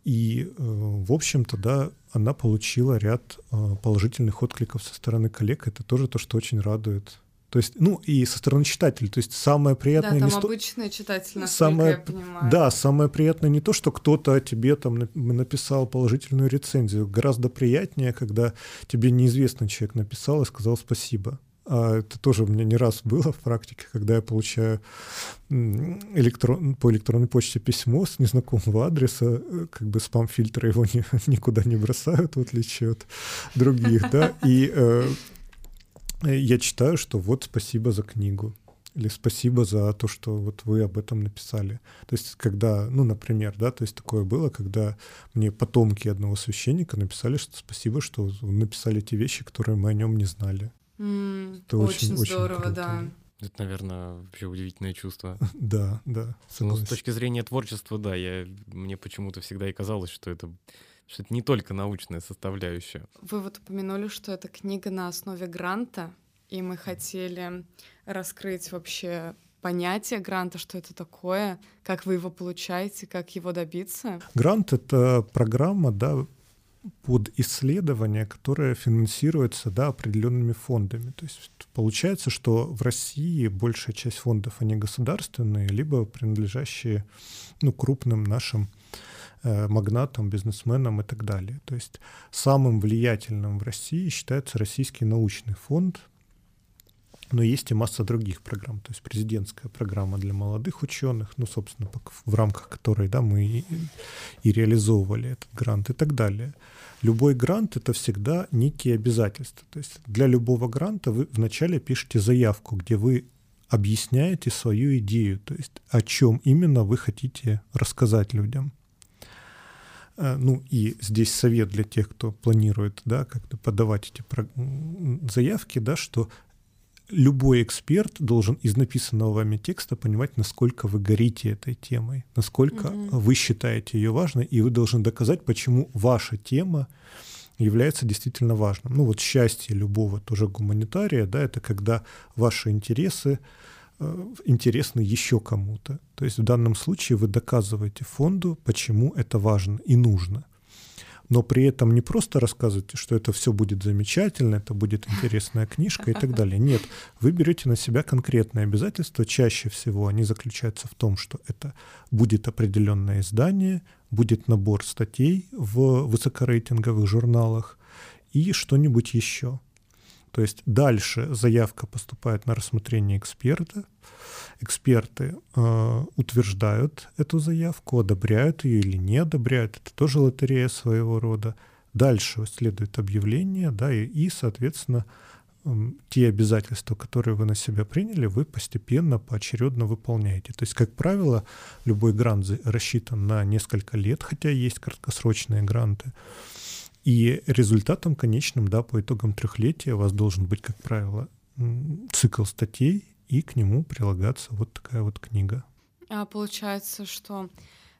и, э, в общем-то, да, она получила ряд э, положительных откликов со стороны коллег. Это тоже то, что очень радует. То есть, ну, и со стороны читателей. То есть самое приятное... Да, там не обычный читатель, самое, я понимаю. Да, самое приятное не то, что кто-то тебе там написал положительную рецензию. Гораздо приятнее, когда тебе неизвестный человек написал и сказал спасибо. А это тоже у меня не раз было в практике, когда я получаю электрон, по электронной почте письмо с незнакомого адреса, э, как бы спам-фильтры его не, никуда не бросают, в отличие от других, да, и э, я читаю, что вот спасибо за книгу или спасибо за то, что вот вы об этом написали. То есть, когда, ну, например, да, то есть такое было, когда мне потомки одного священника написали, что спасибо, что написали те вещи, которые мы о нем не знали. Mm, это очень, очень здорово, очень да. Это, наверное, вообще удивительное чувство. Да, да. Ну, с точки зрения творчества, да, я, мне почему-то всегда и казалось, что это, что это не только научная составляющая. Вы вот упомянули, что это книга на основе гранта, и мы хотели раскрыть вообще понятие гранта, что это такое, как вы его получаете, как его добиться? Грант — это программа, да, под исследование, которое финансируется да, определенными фондами. То есть получается, что в России большая часть фондов, они государственные, либо принадлежащие ну, крупным нашим э, магнатам, бизнесменам и так далее. То есть самым влиятельным в России считается Российский научный фонд, но есть и масса других программ, то есть президентская программа для молодых ученых, ну, собственно, в рамках которой да, мы и, и реализовывали этот грант и так далее. Любой грант — это всегда некие обязательства. То есть для любого гранта вы вначале пишете заявку, где вы объясняете свою идею, то есть о чем именно вы хотите рассказать людям. Э, ну и здесь совет для тех, кто планирует да, как-то подавать эти заявки, да, что любой эксперт должен из написанного вами текста понимать, насколько вы горите этой темой, насколько mm-hmm. вы считаете ее важной, и вы должны доказать, почему ваша тема является действительно важным. Ну вот счастье любого тоже гуманитария, да, это когда ваши интересы э, интересны еще кому-то. То есть в данном случае вы доказываете фонду, почему это важно и нужно – но при этом не просто рассказывайте, что это все будет замечательно, это будет интересная книжка и так далее. Нет, вы берете на себя конкретные обязательства. Чаще всего они заключаются в том, что это будет определенное издание, будет набор статей в высокорейтинговых журналах и что-нибудь еще. То есть дальше заявка поступает на рассмотрение эксперта, эксперты э, утверждают эту заявку, одобряют ее или не одобряют. Это тоже лотерея своего рода. Дальше следует объявление, да, и, и соответственно, те обязательства, которые вы на себя приняли, вы постепенно, поочередно выполняете. То есть, как правило, любой грант рассчитан на несколько лет, хотя есть краткосрочные гранты. И результатом конечным, да, по итогам трехлетия у вас должен быть, как правило, цикл статей и к нему прилагаться вот такая вот книга. А получается, что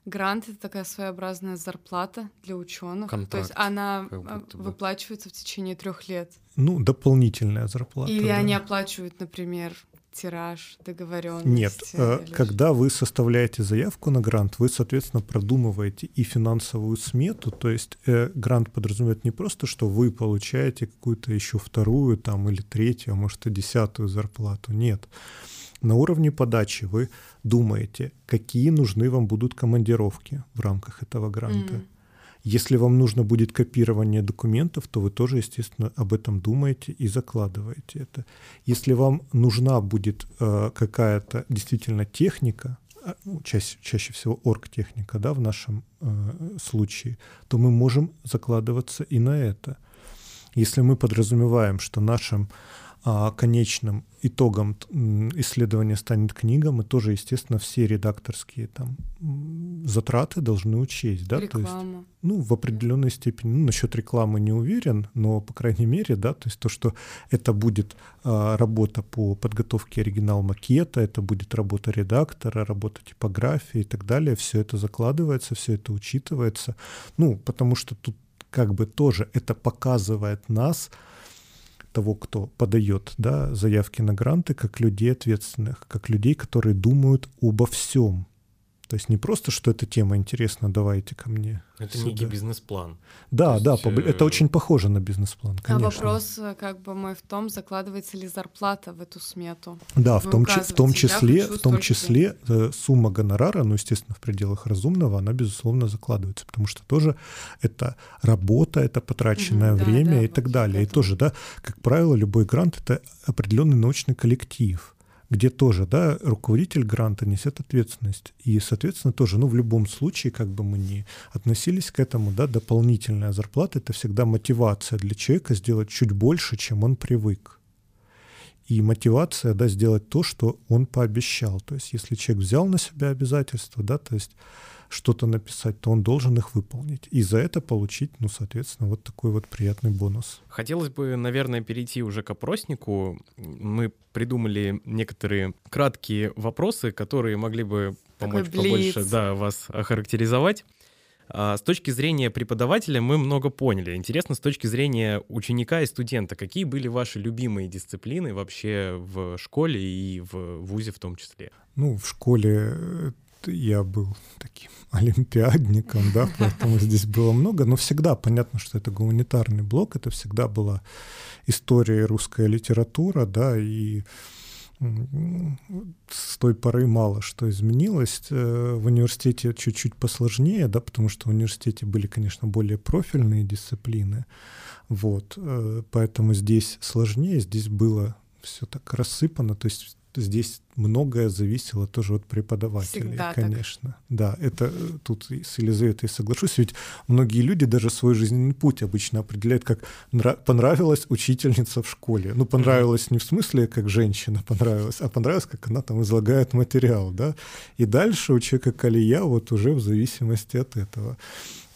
грант это такая своеобразная зарплата для ученых. Контракт, То есть она выплачивается в течение трех лет. Ну, дополнительная зарплата. Или да. они оплачивают, например, тираж, договоренность? Нет, э, или... когда вы составляете заявку на грант, вы, соответственно, продумываете и финансовую смету, то есть э, грант подразумевает не просто, что вы получаете какую-то еще вторую там или третью, а может и десятую зарплату, нет. На уровне подачи вы думаете, какие нужны вам будут командировки в рамках этого гранта. Mm. Если вам нужно будет копирование документов, то вы тоже, естественно, об этом думаете и закладываете это. Если вам нужна будет э, какая-то действительно техника, э, ну, чаще, чаще всего оргтехника, да, в нашем э, случае, то мы можем закладываться и на это. Если мы подразумеваем, что нашим а конечным итогом исследования станет книга, мы тоже, естественно, все редакторские там затраты должны учесть, да, Реклама. то есть, ну, в определенной степени, ну, насчет рекламы не уверен, но, по крайней мере, да, то есть то, что это будет а, работа по подготовке оригинал макета, это будет работа редактора, работа типографии и так далее, все это закладывается, все это учитывается, ну, потому что тут как бы тоже это показывает нас, того, кто подает да, заявки на гранты, как людей ответственных, как людей, которые думают обо всем. То есть не просто, что эта тема интересна, давайте ко мне. Это сюда. некий бизнес-план. Да, есть, да, э... это очень похоже на бизнес-план, а конечно. А вопрос э, как бы мой в том, закладывается ли зарплата в эту смету. Да, в том, в том числе, в том числе э, сумма гонорара, ну, естественно, в пределах разумного, она, безусловно, закладывается, потому что тоже это работа, это потраченное угу, время да, да, и так далее. И тоже, да, как правило, любой грант — это определенный научный коллектив где тоже, да, руководитель гранта несет ответственность. И, соответственно, тоже, ну, в любом случае, как бы мы ни относились к этому, да, дополнительная зарплата — это всегда мотивация для человека сделать чуть больше, чем он привык. И мотивация, да, сделать то, что он пообещал. То есть, если человек взял на себя обязательства, да, то есть что-то написать, то он должен их выполнить. И за это получить, ну, соответственно, вот такой вот приятный бонус. Хотелось бы, наверное, перейти уже к опроснику. Мы придумали некоторые краткие вопросы, которые могли бы помочь побольше да, вас охарактеризовать. А с точки зрения преподавателя мы много поняли. Интересно, с точки зрения ученика и студента, какие были ваши любимые дисциплины вообще в школе и в ВУЗе в том числе? Ну, в школе я был таким олимпиадником, да, поэтому здесь было много, но всегда понятно, что это гуманитарный блок, это всегда была история и русская литература, да, и с той поры мало что изменилось. Э, в университете чуть-чуть посложнее, да, потому что в университете были, конечно, более профильные дисциплины, вот, э, поэтому здесь сложнее, здесь было все так рассыпано, то есть здесь многое зависело тоже от преподавателей, Всегда конечно. Так. Да, это э, тут с Елизаветой соглашусь, ведь многие люди даже свой жизненный путь обычно определяют как понравилась учительница в школе. Ну, понравилась не в смысле, как женщина понравилась, а понравилась, как она там излагает материал, да. И дальше у человека колея вот уже в зависимости от этого.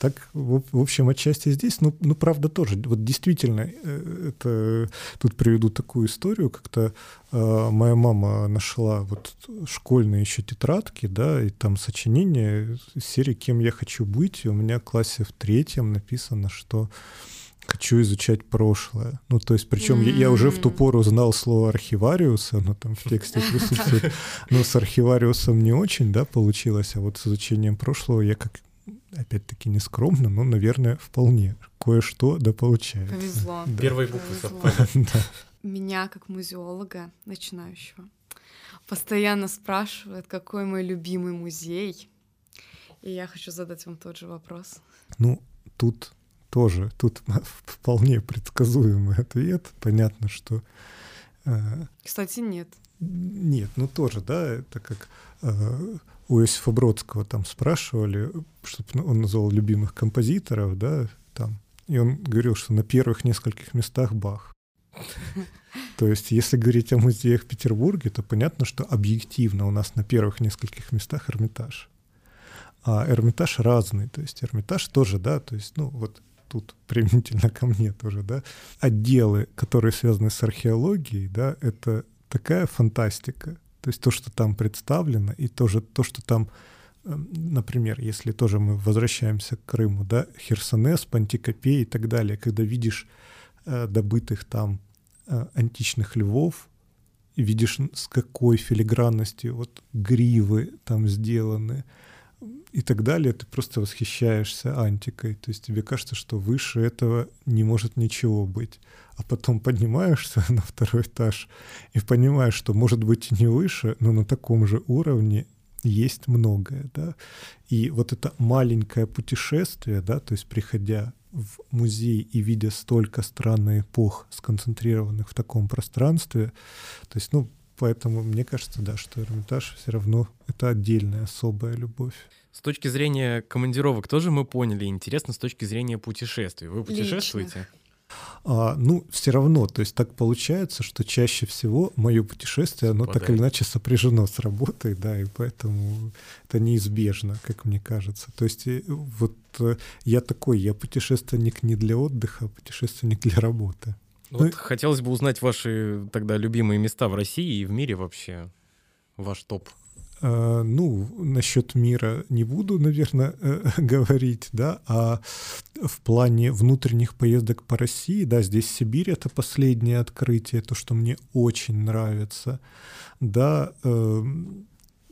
Так, в, в общем, отчасти здесь, ну, ну, правда, тоже. Вот действительно, э, это тут приведу такую историю, как-то э, моя мама нашла вот школьные еще тетрадки, да, и там сочинение серии «Кем я хочу быть», и у меня в классе в третьем написано, что хочу изучать прошлое. Ну, то есть, причем mm-hmm. я, я уже в ту пору знал слово архивариус, оно там в тексте присутствует, но с архивариусом не очень, да, получилось, а вот с изучением прошлого я как опять-таки не скромно, но, наверное, вполне кое-что да получается. Повезло. Да. Первые буквы совпали. Меня, как музеолога начинающего, постоянно спрашивают, какой мой любимый музей. И я хочу задать вам тот же вопрос. Ну, тут тоже, тут вполне предсказуемый ответ. Понятно, что... Э, Кстати, нет. Нет, ну тоже, да, это как э, у Иосифа Бродского там спрашивали, чтобы он назвал любимых композиторов, да, там, и он говорил, что на первых нескольких местах Бах. То есть, если говорить о музеях в Петербурге, то понятно, что объективно у нас на первых нескольких местах Эрмитаж. А Эрмитаж разный, то есть Эрмитаж тоже, да, то есть, ну, вот тут применительно ко мне тоже, да, отделы, которые связаны с археологией, да, это такая фантастика. То есть то, что там представлено, и тоже то, что там, эм, например, если тоже мы возвращаемся к Крыму, да, Херсонес, Пантикопей и так далее, когда видишь э, добытых там э, античных львов, и видишь, с какой филигранностью вот гривы там сделаны, и так далее, ты просто восхищаешься антикой. То есть тебе кажется, что выше этого не может ничего быть. А потом поднимаешься на второй этаж и понимаешь, что может быть не выше, но на таком же уровне есть многое, да. И вот это маленькое путешествие, да, то есть приходя в музей и видя столько стран эпох, сконцентрированных в таком пространстве, то есть, ну, Поэтому мне кажется, да, что Эрмитаж все равно это отдельная особая любовь. С точки зрения командировок тоже мы поняли. Интересно с точки зрения путешествий. Вы путешествуете? А, ну, все равно, то есть так получается, что чаще всего мое путешествие, оно Попадает. так или иначе сопряжено с работой, да, и поэтому это неизбежно, как мне кажется. То есть э, вот э, я такой, я путешественник не для отдыха, а путешественник для работы. Вот ну, хотелось бы узнать ваши тогда любимые места в России и в мире вообще. Ваш топ. Uh, ну, насчет мира не буду, наверное, э, говорить, да, а в плане внутренних поездок по России, да, здесь Сибирь — это последнее открытие, то, что мне очень нравится, да, э,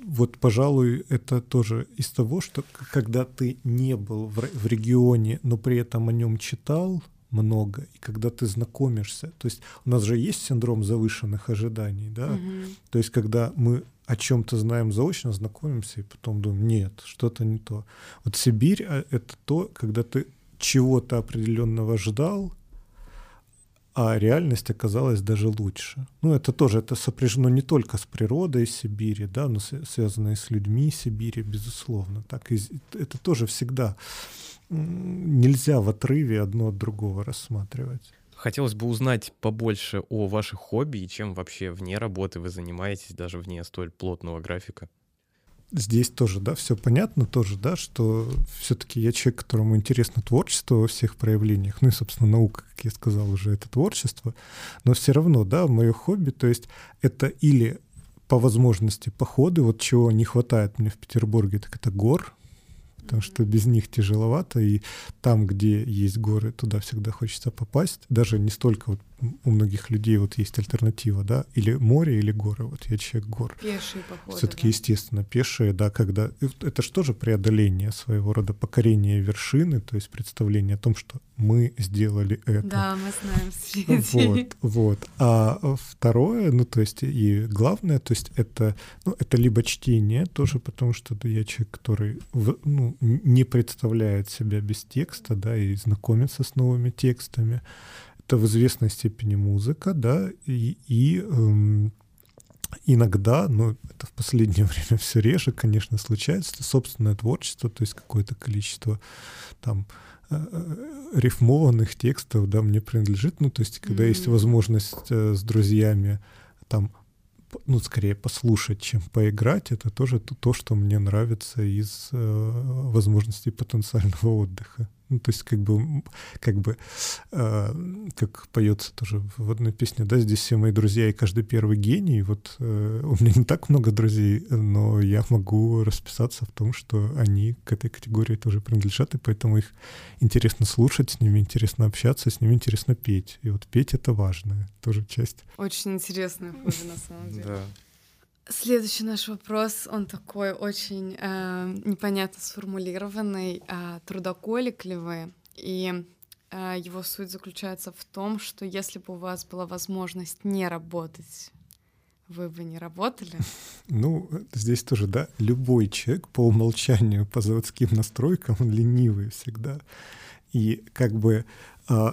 вот, пожалуй, это тоже из того, что когда ты не был в, в регионе, но при этом о нем читал, много, и когда ты знакомишься, то есть у нас же есть синдром завышенных ожиданий, да, угу. то есть когда мы о чем-то знаем заочно, знакомимся и потом думаем, нет, что-то не то. Вот Сибирь а, — это то, когда ты чего-то определенного ждал, а реальность оказалась даже лучше. Ну, это тоже, это сопряжено не только с природой Сибири, да, но связано и с людьми Сибири, безусловно. Так и это тоже всегда нельзя в отрыве одно от другого рассматривать. Хотелось бы узнать побольше о ваших хобби и чем вообще вне работы вы занимаетесь, даже вне столь плотного графика. Здесь тоже, да, все понятно тоже, да, что все-таки я человек, которому интересно творчество во всех проявлениях, ну и, собственно, наука, как я сказал уже, это творчество, но все равно, да, мое хобби, то есть это или по возможности походы, вот чего не хватает мне в Петербурге, так это гор, потому что без них тяжеловато, и там, где есть горы, туда всегда хочется попасть. Даже не столько вот у многих людей вот есть альтернатива, да, или море, или горы. Вот я человек гор. Пешие походы. Все-таки, да? естественно, пешие, да, когда это же тоже преодоление своего рода покорение вершины, то есть представление о том, что мы сделали это. Да, мы знаем Вот, вот. А второе, ну, то есть и главное, то есть это, ну, это либо чтение тоже, потому что я человек, который ну, не представляет себя без текста, да, и знакомится с новыми текстами это в известной степени музыка, да, и, и эм, иногда, но это в последнее время все реже, конечно, случается, собственное творчество, то есть какое-то количество там э, э, рифмованных текстов, да, мне принадлежит, ну, то есть когда mm-hmm. есть возможность э, с друзьями там ну, скорее послушать, чем поиграть, это тоже то, что мне нравится из э, возможностей потенциального отдыха. Ну, то есть как бы, как бы, э, как поется тоже в одной песне, да, здесь все мои друзья и каждый первый гений. Вот э, у меня не так много друзей, но я могу расписаться в том, что они к этой категории тоже принадлежат, и поэтому их интересно слушать, с ними интересно общаться, с ними интересно петь. И вот петь — это важная тоже часть. Очень интересная хобби, на самом деле. Да. Следующий наш вопрос, он такой очень э, непонятно сформулированный. Э, трудоколик ли вы? И э, его суть заключается в том, что если бы у вас была возможность не работать, вы бы не работали? Ну, здесь тоже, да, любой человек по умолчанию, по заводским настройкам, он ленивый всегда. И как бы э,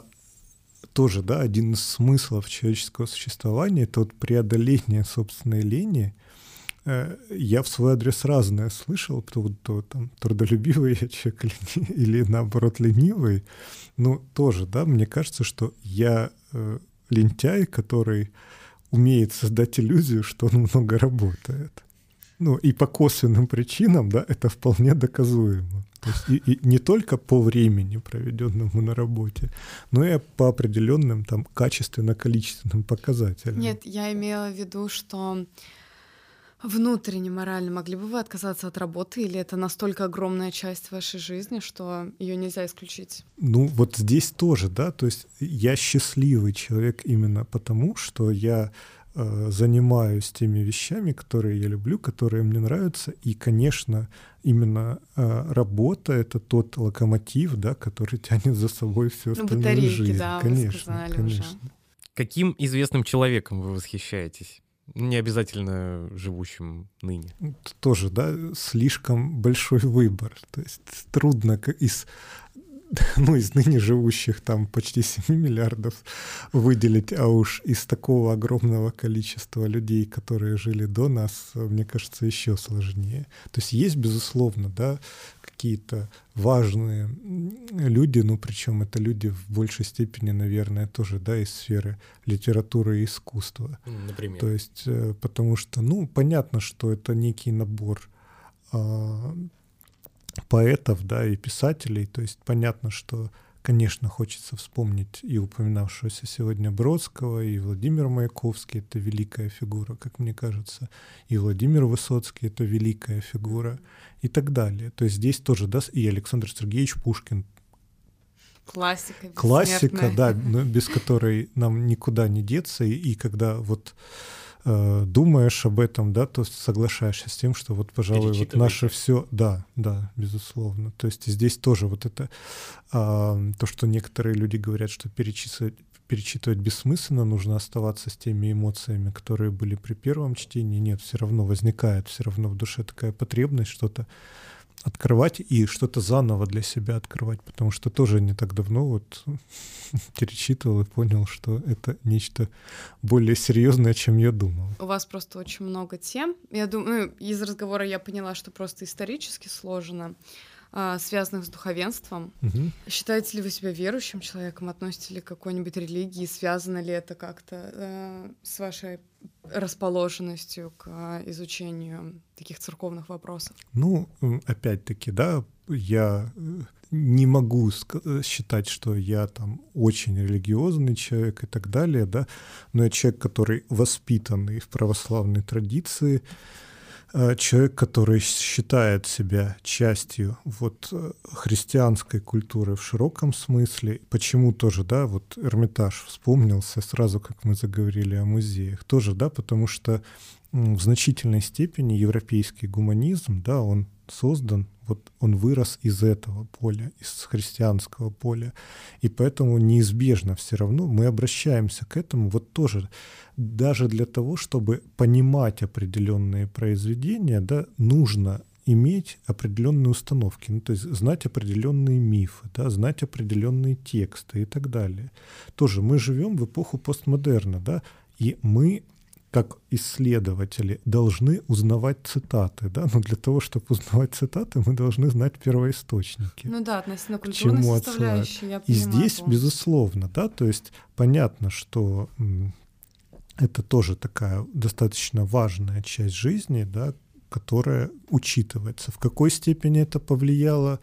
тоже, да, один из смыслов человеческого существования — это вот преодоление собственной лени — я в свой адрес разное слышал, кто то там трудолюбивый я человек или, или наоборот ленивый. Ну, тоже, да, мне кажется, что я э, лентяй, который умеет создать иллюзию, что он много работает. Ну, и по косвенным причинам, да, это вполне доказуемо. То есть и, и не только по времени, проведенному на работе, но и по определенным там качественно-количественным показателям. Нет, я имела в виду, что внутренне морально могли бы вы отказаться от работы, или это настолько огромная часть вашей жизни, что ее нельзя исключить? Ну, вот здесь тоже, да, то есть я счастливый человек именно потому, что я э, занимаюсь теми вещами, которые я люблю, которые мне нравятся, и, конечно, именно э, работа — это тот локомотив, да, который тянет за собой всю ну, остальную батарейки, жизнь. Да, конечно, конечно. Уже. Каким известным человеком вы восхищаетесь? Не обязательно живущим ныне. Тоже, да, слишком большой выбор. То есть трудно из ну, из ныне живущих там почти 7 миллиардов выделить, а уж из такого огромного количества людей, которые жили до нас, мне кажется, еще сложнее. То есть есть, безусловно, да, какие-то важные люди, ну причем это люди в большей степени, наверное, тоже, да, из сферы литературы и искусства. Например. То есть, э, потому что, ну, понятно, что это некий набор а, поэтов, да, и писателей. То есть понятно, что Конечно, хочется вспомнить и упоминавшегося сегодня Бродского, и Владимир Маяковский — это великая фигура, как мне кажется, и Владимир Высоцкий — это великая фигура, и так далее. То есть здесь тоже, да, и Александр Сергеевич Пушкин Классика. Классика, да, без которой нам никуда не деться. И, и когда вот Э, думаешь об этом, да, то соглашаешься с тем, что вот, пожалуй, вот наше все, да, да, безусловно. То есть здесь тоже вот это а, то, что некоторые люди говорят, что перечислить перечитывать бессмысленно, нужно оставаться с теми эмоциями, которые были при первом чтении. Нет, все равно возникает, все равно в душе такая потребность что-то открывать и что-то заново для себя открывать, потому что тоже не так давно вот перечитывал и понял, что это нечто более серьезное, чем я думал. У вас просто очень много тем. Я думаю, из разговора я поняла, что просто исторически сложно а, связанных с духовенством. Угу. Считаете ли вы себя верующим человеком? Относите ли к какой-нибудь религии? Связано ли это как-то э, с вашей расположенностью к э, изучению таких церковных вопросов? Ну, опять-таки, да, я э, не могу э, считать, что я там очень религиозный человек и так далее, да, но я человек, который воспитанный в православной традиции, человек, который считает себя частью вот э, христианской культуры в широком смысле, почему тоже, да, вот Эрмитаж вспомнился сразу, как мы заговорили о музеях, тоже, да, потому что в значительной степени европейский гуманизм, да, он создан, вот он вырос из этого поля, из христианского поля, и поэтому неизбежно все равно мы обращаемся к этому вот тоже даже для того, чтобы понимать определенные произведения, да, нужно иметь определенные установки, ну, то есть знать определенные мифы, да, знать определенные тексты и так далее. Тоже мы живем в эпоху постмодерна, да, и мы как исследователи должны узнавать цитаты, да, но для того, чтобы узнавать цитаты, мы должны знать первоисточники. Ну да, относительно культурной составляющей, я И здесь, безусловно, да, то есть понятно, что это тоже такая достаточно важная часть жизни, да, которая учитывается. В какой степени это повлияло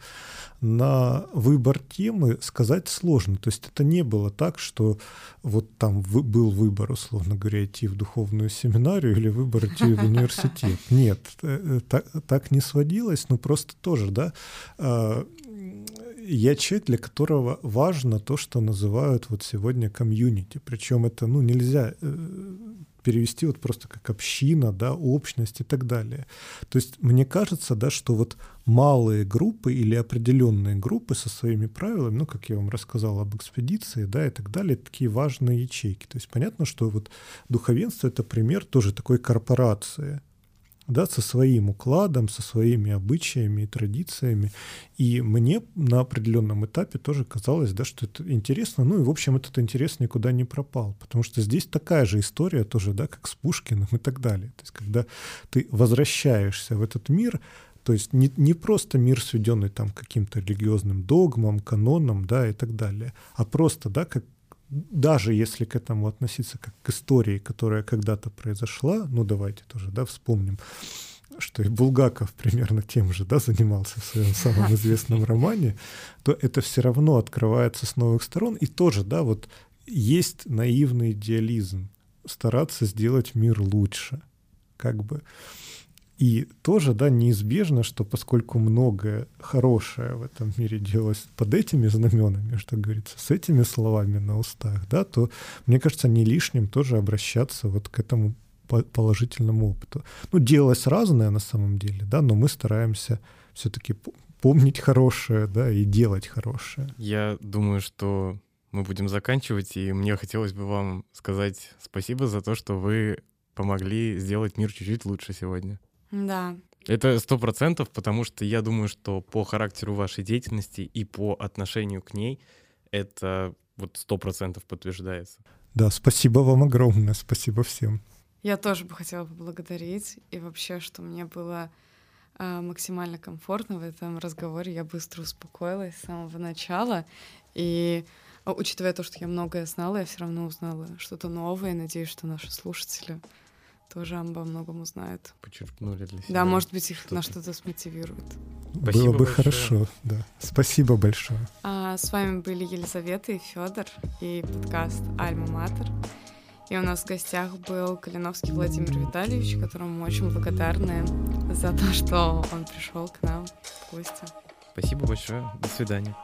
на выбор темы, сказать сложно. То есть это не было так, что вот там был выбор, условно говоря, идти в духовную семинарию или выбор идти в университет. Нет, э, э, так, так не сводилось, но просто тоже, да, а, я человек, для которого важно то, что называют вот сегодня комьюнити. Причем это, ну, нельзя э, перевести вот просто как община, да, общность и так далее. То есть мне кажется, да, что вот малые группы или определенные группы со своими правилами, ну, как я вам рассказал об экспедиции, да, и так далее, такие важные ячейки. То есть понятно, что вот духовенство — это пример тоже такой корпорации, да, со своим укладом, со своими обычаями и традициями. И мне на определенном этапе тоже казалось, да, что это интересно. Ну и, в общем, этот интерес никуда не пропал, потому что здесь такая же история тоже, да, как с Пушкиным и так далее. То есть когда ты возвращаешься в этот мир, то есть не, не просто мир, сведенный там каким-то религиозным догмам, канонам, да, и так далее, а просто, да, как даже если к этому относиться как к истории, которая когда-то произошла, ну давайте тоже, да, вспомним, что и Булгаков примерно тем же, да, занимался в своем самом известном романе, то это все равно открывается с новых сторон, и тоже, да, вот есть наивный идеализм, стараться сделать мир лучше, как бы. И тоже, да, неизбежно, что поскольку многое хорошее в этом мире делалось под этими знаменами, что говорится, с этими словами на устах, да, то, мне кажется, не лишним тоже обращаться вот к этому положительному опыту. Ну, делалось разное на самом деле, да, но мы стараемся все-таки помнить хорошее, да, и делать хорошее. Я думаю, что мы будем заканчивать, и мне хотелось бы вам сказать спасибо за то, что вы помогли сделать мир чуть-чуть лучше сегодня. Да. Это сто процентов, потому что я думаю, что по характеру вашей деятельности и по отношению к ней это вот сто процентов подтверждается. Да, спасибо вам огромное, спасибо всем. Я тоже бы хотела поблагодарить, и вообще, что мне было э, максимально комфортно в этом разговоре, я быстро успокоилась с самого начала, и а, учитывая то, что я многое знала, я все равно узнала что-то новое, и надеюсь, что наши слушатели тоже обо многом узнают. Почерпнули для себя. Да, может быть, их что на что-то смотивирует. Спасибо Было бы большое. хорошо, да. Спасибо большое. А, с вами были Елизавета и Федор и подкаст Альма Матер. И у нас в гостях был Калиновский Владимир Витальевич, которому мы очень благодарны за то, что он пришел к нам в гости. Спасибо большое. До свидания.